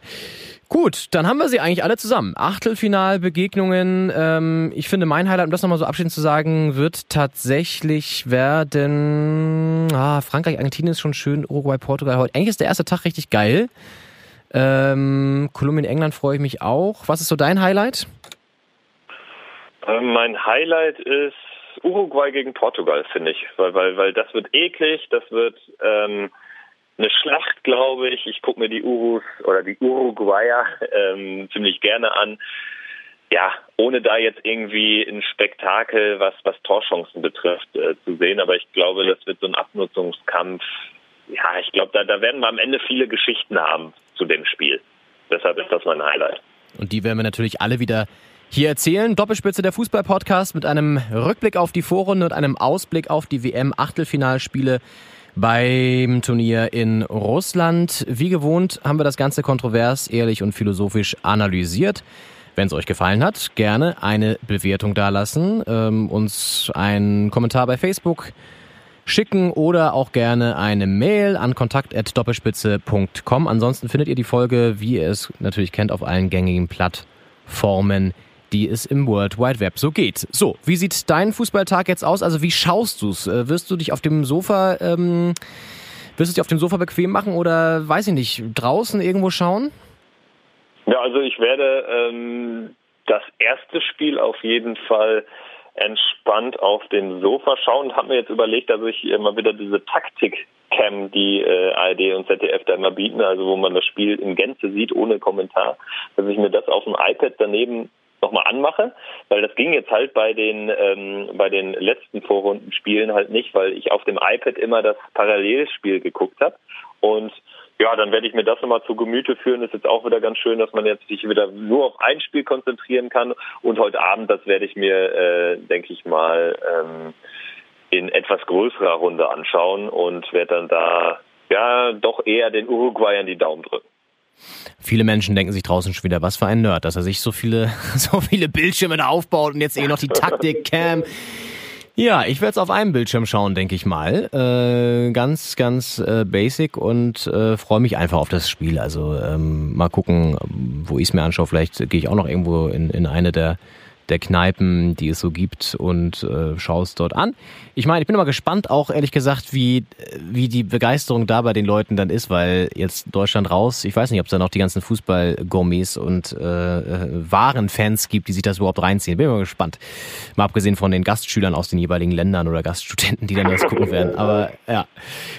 Gut, dann haben wir sie eigentlich alle zusammen. Achtelfinalbegegnungen. Ähm, ich finde, mein Highlight, um das nochmal so abschließend zu sagen, wird tatsächlich werden. Ah, Frankreich, Argentinien ist schon schön, Uruguay, Portugal heute. Eigentlich ist der erste Tag richtig geil. Ähm, Kolumbien, England freue ich mich auch. Was ist so dein Highlight? Ähm, mein Highlight ist Uruguay gegen Portugal, finde ich. Weil, weil, weil das wird eklig, das wird ähm, eine Schlacht, glaube ich. Ich gucke mir die Urus oder die Uruguayer ähm, ziemlich gerne an. Ja, ohne da jetzt irgendwie ein Spektakel, was, was Torchancen betrifft, äh, zu sehen. Aber ich glaube, das wird so ein Abnutzungskampf. Ja, ich glaube, da, da werden wir am Ende viele Geschichten haben zu dem Spiel. Deshalb ist das mein Highlight. Und die werden wir natürlich alle wieder hier erzählen. Doppelspitze der Fußball-Podcast mit einem Rückblick auf die Vorrunde und einem Ausblick auf die WM-Achtelfinalspiele beim Turnier in Russland. Wie gewohnt haben wir das Ganze kontrovers, ehrlich und philosophisch analysiert. Wenn es euch gefallen hat, gerne eine Bewertung dalassen, ähm, uns einen Kommentar bei Facebook schicken oder auch gerne eine Mail an kontakt.doppelspitze.com. Ansonsten findet ihr die Folge, wie ihr es natürlich kennt, auf allen gängigen Plattformen die es im World Wide Web so geht. So, wie sieht dein Fußballtag jetzt aus? Also wie schaust du's? Äh, wirst du dich auf dem Sofa, ähm, wirst du dich auf dem Sofa bequem machen oder weiß ich nicht, draußen irgendwo schauen? Ja, also ich werde ähm, das erste Spiel auf jeden Fall entspannt auf dem Sofa schauen und habe mir jetzt überlegt, dass ich immer wieder diese Taktik-Cam, die äh, ARD und ZDF da immer bieten, also wo man das Spiel in Gänze sieht, ohne Kommentar, dass ich mir das auf dem iPad daneben nochmal anmache, weil das ging jetzt halt bei den ähm, bei den letzten Vorrundenspielen halt nicht, weil ich auf dem iPad immer das Parallelspiel geguckt habe und ja, dann werde ich mir das nochmal zu Gemüte führen. Ist jetzt auch wieder ganz schön, dass man jetzt sich wieder nur auf ein Spiel konzentrieren kann. Und heute Abend, das werde ich mir, äh, denke ich mal, ähm, in etwas größerer Runde anschauen und werde dann da ja doch eher den Uruguayern die Daumen drücken. Viele Menschen denken sich draußen schon wieder, was für ein Nerd, dass er sich so viele, (laughs) so viele Bildschirme da aufbaut und jetzt eh noch die Taktik-Cam. Ja, ich werde es auf einem Bildschirm schauen, denke ich mal. Äh, ganz, ganz äh, basic und äh, freue mich einfach auf das Spiel. Also ähm, mal gucken, wo ich es mir anschaue. Vielleicht gehe ich auch noch irgendwo in, in eine der der Kneipen, die es so gibt und äh, schaust dort an. Ich meine, ich bin immer gespannt auch ehrlich gesagt, wie, wie die Begeisterung da bei den Leuten dann ist, weil jetzt Deutschland raus, ich weiß nicht, ob es da noch die ganzen Fußball-Gourmets und äh, äh, wahren Fans gibt, die sich das überhaupt reinziehen. Bin immer gespannt. Mal abgesehen von den Gastschülern aus den jeweiligen Ländern oder Gaststudenten, die dann das gucken werden. Aber ja,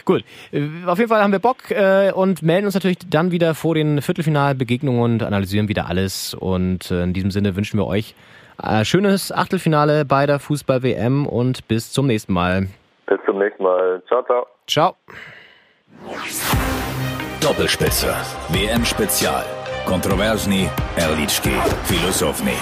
gut. Auf jeden Fall haben wir Bock äh, und melden uns natürlich dann wieder vor den Viertelfinalbegegnungen und analysieren wieder alles. Und äh, in diesem Sinne wünschen wir euch äh, schönes Achtelfinale bei der Fußball-WM und bis zum nächsten Mal. Bis zum nächsten Mal. Ciao, ciao. Ciao. Doppelspitze. WM Spezial. Kontroversni, Erlitschki, Filosofni.